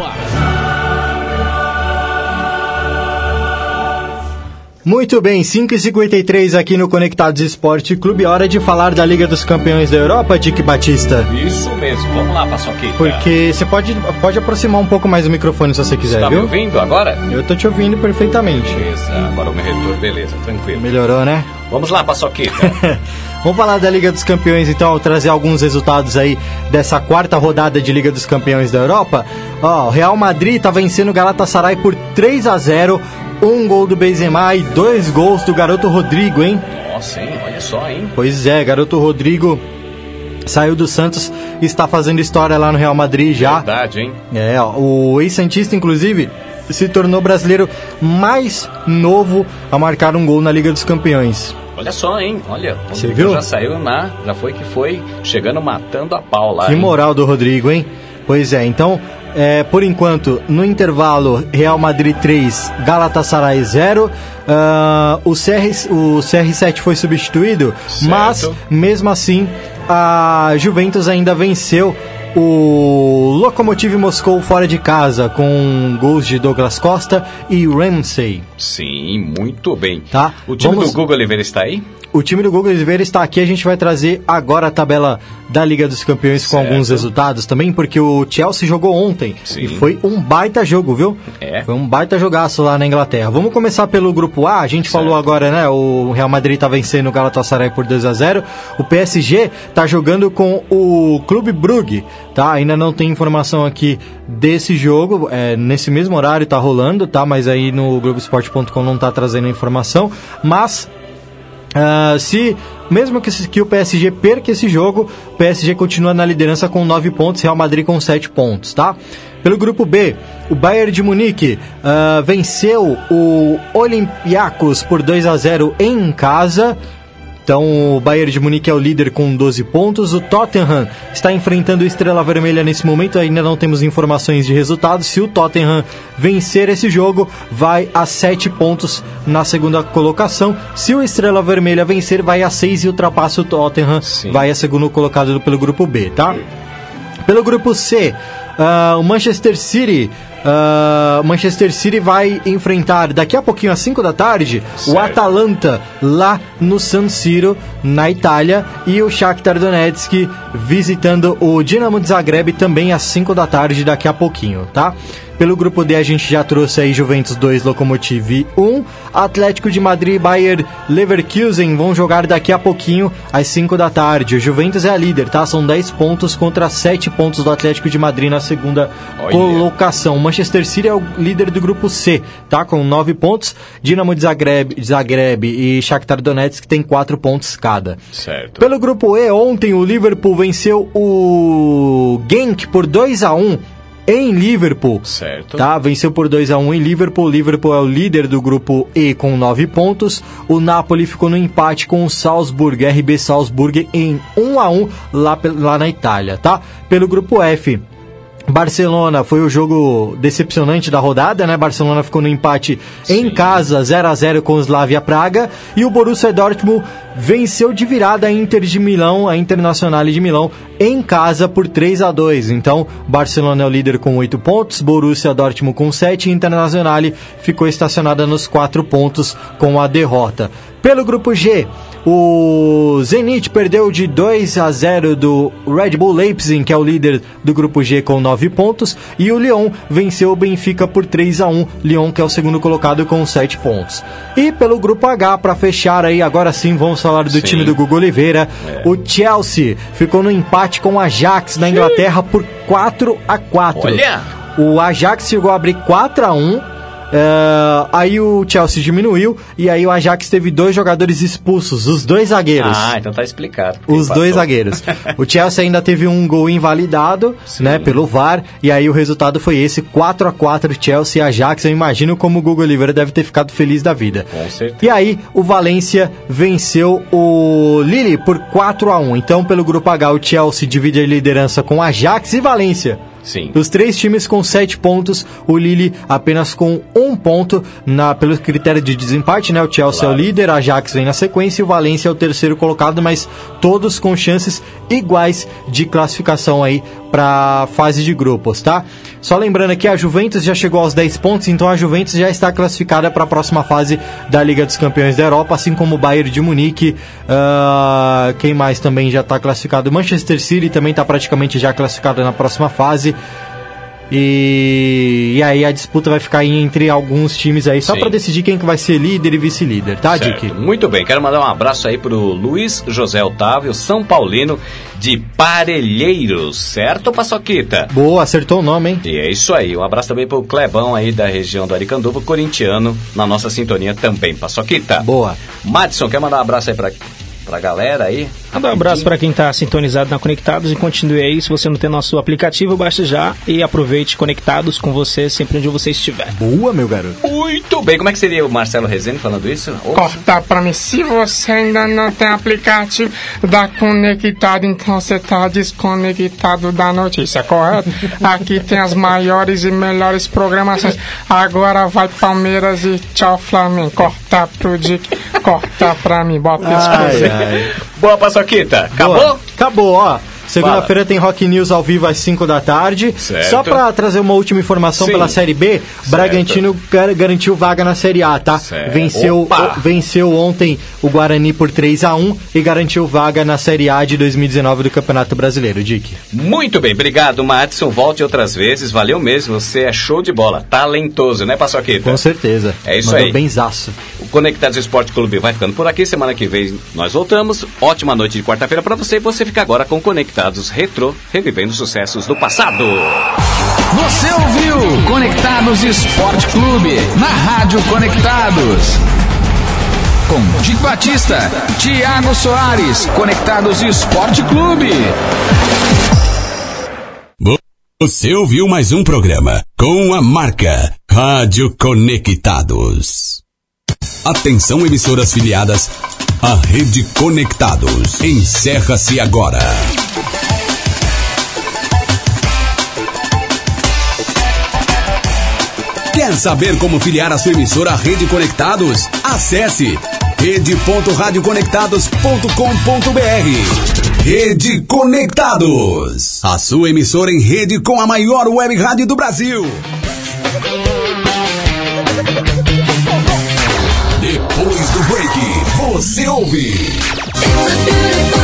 Muito bem, 5h53 aqui no Conectados Esporte Clube. Hora de falar da Liga dos Campeões da Europa, Dick Batista. Isso mesmo. Vamos lá, Paçoquita. Porque você pode, pode aproximar um pouco mais o microfone se você quiser, Está me viu? ouvindo agora? Eu tô te ouvindo perfeitamente. Beleza, agora o meu retorno, beleza, tranquilo. Melhorou, né? Vamos lá, Paçoquita. Vamos falar da Liga dos Campeões, então, trazer alguns resultados aí dessa quarta rodada de Liga dos Campeões da Europa. Ó, o Real Madrid tá vencendo o Galatasaray por 3 a 0 um gol do Benzema e dois gols do garoto Rodrigo, hein? Nossa, hein? Olha só, hein? Pois é, garoto Rodrigo saiu do Santos e está fazendo história lá no Real Madrid já. Verdade, hein? É, ó, o ex-santista, inclusive, se tornou o brasileiro mais novo a marcar um gol na Liga dos Campeões. Olha só, hein? Olha, o Você viu? já saiu na. Já foi que foi, chegando matando a pau lá. Que hein? moral do Rodrigo, hein? Pois é, então, é, por enquanto, no intervalo, Real Madrid 3, Galatasaray 0. Ah, o, CR, o CR7 foi substituído, Certo. mas mesmo assim, a Juventus ainda venceu o Lokomotiv Moscou fora de casa com gols de Douglas Costa e Ramsey. Sim, muito bem. Tá, O time vamos- do Google Oliveira está aí? O time do Google Oliveira está aqui. A gente vai trazer agora a tabela da Liga dos Campeões com Certo. alguns resultados também, porque o Chelsea jogou ontem Sim. e foi um baita jogo, viu? É. Foi um baita jogaço lá na Inglaterra. Vamos começar pelo grupo A. A gente falou agora, né? O Real Madrid tá vencendo o Galatasaray por 2 a 0. O PSG tá jogando com o Clube Brugge, tá? Ainda não tem informação aqui desse jogo. É, nesse mesmo horário tá rolando, tá? Mas aí no Globoesporte.com não tá trazendo informação. Mas ah, se mesmo que, que o PSG perca esse jogo, o PSG continua na liderança com 9 pontos, Real Madrid com 7 pontos, tá? Pelo grupo B, o Bayern de Munique ah, venceu o Olympiacos por 2 a 0 em casa. Então o Bayern de Munique é o líder com 12 pontos. O Tottenham está enfrentando o Estrela Vermelha nesse momento. Ainda não temos informações de resultados. Se o Tottenham vencer esse jogo, vai a 7 pontos na segunda colocação. Se o Estrela Vermelha vencer, vai a 6 e ultrapassa o Tottenham. Sim. Vai a segundo colocado pelo grupo B, tá? Pelo grupo C, ah, o Manchester City. O Manchester City vai enfrentar daqui a pouquinho às 5 da tarde o Certo. Atalanta lá no San Siro, na Itália, e o Shakhtar Donetsk visitando o Dinamo de Zagreb também às 5 da tarde daqui a pouquinho, tá? Pelo grupo D a gente já trouxe aí Juventus 2, Lokomotiv 1, Atlético de Madrid e Bayer Leverkusen vão jogar daqui a pouquinho às 5 da tarde. O Juventus é a líder, tá? São 10 pontos contra 7 pontos do Atlético de Madrid na segunda Olha. colocação. O Manchester City é o líder do grupo C, tá? Com 9 pontos. Dinamo de Zagreb, Zagreb e Shakhtar Donetsk tem 4 pontos cada. Certo. Pelo grupo E, ontem o Liverpool venceu o Genk por 2 a 1 em Liverpool. Certo. Tá, venceu por 2 a 1 em Liverpool. Liverpool é o líder do grupo E com 9 pontos. O Napoli ficou no empate com o Salzburg, RB Salzburg em 1 a 1 lá, lá na Itália, tá? Pelo grupo F, Barcelona foi o jogo decepcionante da rodada, né? Barcelona ficou no empate em casa, 0 a 0 com o Slavia Praga, e o Borussia Dortmund venceu de virada a Inter de Milão, a Internacional de Milão, em casa por 3 a 2. Então, Barcelona é o líder com 8 pontos, Borussia Dortmund com 7 e Internacional ficou estacionada nos 4 pontos com a derrota. Pelo grupo G, o Zenit perdeu de 2 a 0 do Red Bull Leipzig, que é o líder do grupo G com 9 pontos, e o Lyon venceu o Benfica por 3 a 1, Lyon que é o segundo colocado com 7 pontos. E pelo grupo H, para fechar aí, agora sim vamos falar do Sim. time do Gugu Oliveira, o Chelsea ficou no empate com o Ajax na Inglaterra por 4 a 4. Olha! O Ajax chegou a abrir 4 a 1 é, aí o Chelsea diminuiu e aí o Ajax teve dois jogadores expulsos, os dois zagueiros. Ah, então tá explicado. Os Empatou. dois zagueiros. O Chelsea ainda teve um gol invalidado, né, pelo VAR, e aí o resultado foi esse, 4 a 4 Chelsea e Ajax. Eu imagino como o Google Oliveira deve ter ficado feliz da vida. Com certeza. E aí o Valência venceu o Lille por 4 a 1. Então, pelo grupo H, o Chelsea divide a liderança com Ajax e Valência. Sim. Os três times com sete pontos, o Lille apenas com um ponto na, pelo critério de desempate, né? O Chelsea é o líder, a Ajax vem na sequência e o Valência é o terceiro colocado, mas todos com chances iguais de classificação aí para fase de grupos, tá? Só lembrando aqui, a Juventus já chegou aos 10 pontos, então a Juventus já está classificada para a próxima fase da Liga dos Campeões da Europa, assim como o Bayern de Munique. ah, quem mais também já está classificado? Manchester City também está praticamente já classificado na próxima fase. E, e aí a disputa vai ficar aí entre alguns times aí, só para decidir quem que vai ser líder e vice-líder, tá, Certo. Dick? Muito bem, quero mandar um abraço aí pro Luiz José Otávio, São Paulino, de Parelheiros, certo, Paçoquita? Boa, acertou o nome, hein? E é isso aí, um abraço também pro Clebão aí da região do Aricanduva, corintiano, na nossa sintonia também, Paçoquita. Boa. Madison, quer mandar um abraço aí pra, pra galera aí? Manda um abraço para quem está sintonizado na Conectados e continue aí. Se você não tem nosso aplicativo, baixe já e aproveite Conectados com você sempre onde você estiver. Boa, meu garoto. Muito bem, como é que seria o Marcelo Rezende falando isso? Ô, Corta pra mim. Se você ainda não tem aplicativo da Conectado, então você tá desconectado da notícia, correto? Aqui tem as maiores e melhores programações. Agora vai Palmeiras e tchau Flamengo. Corta pro Dick, corta pra mim. Bota isso pra você. Boa, Paçoquita, acabou? Acabou, ó. Segunda-feira tem Rock News ao vivo às 5 da tarde. Certo. Só pra trazer uma última informação Sim. pela Série B, Bragantino gar- garantiu vaga na Série A, tá? Certo. Venceu, o- venceu ontem o Guarani por 3 a 1 e garantiu vaga na Série A de 2019 do Campeonato Brasileiro, Dick. Muito bem, obrigado, Madison. Volte outras vezes, valeu mesmo. Você é show de bola, talentoso, né, Paçoquita? Com certeza. É isso Mandou aí. benzaço. O Conectados Esporte Clube vai ficando por aqui. Semana que vem nós voltamos. Ótima noite de quarta-feira pra você. E você fica agora com Conectados Retro, revivendo os sucessos do passado. Você ouviu Conectados Esporte Clube na Rádio Conectados. Com Dick Batista, Tiago Soares, Conectados Esporte Clube. Você ouviu mais um programa com a marca Rádio Conectados. Atenção emissoras filiadas à Rede Conectados. Encerra-se agora. Quer saber como filiar a sua emissora à Rede Conectados? Acesse rede.radioconectados.com.br Rede Conectados. A sua emissora em rede com a maior web rádio do Brasil. Depois do break, você ouve.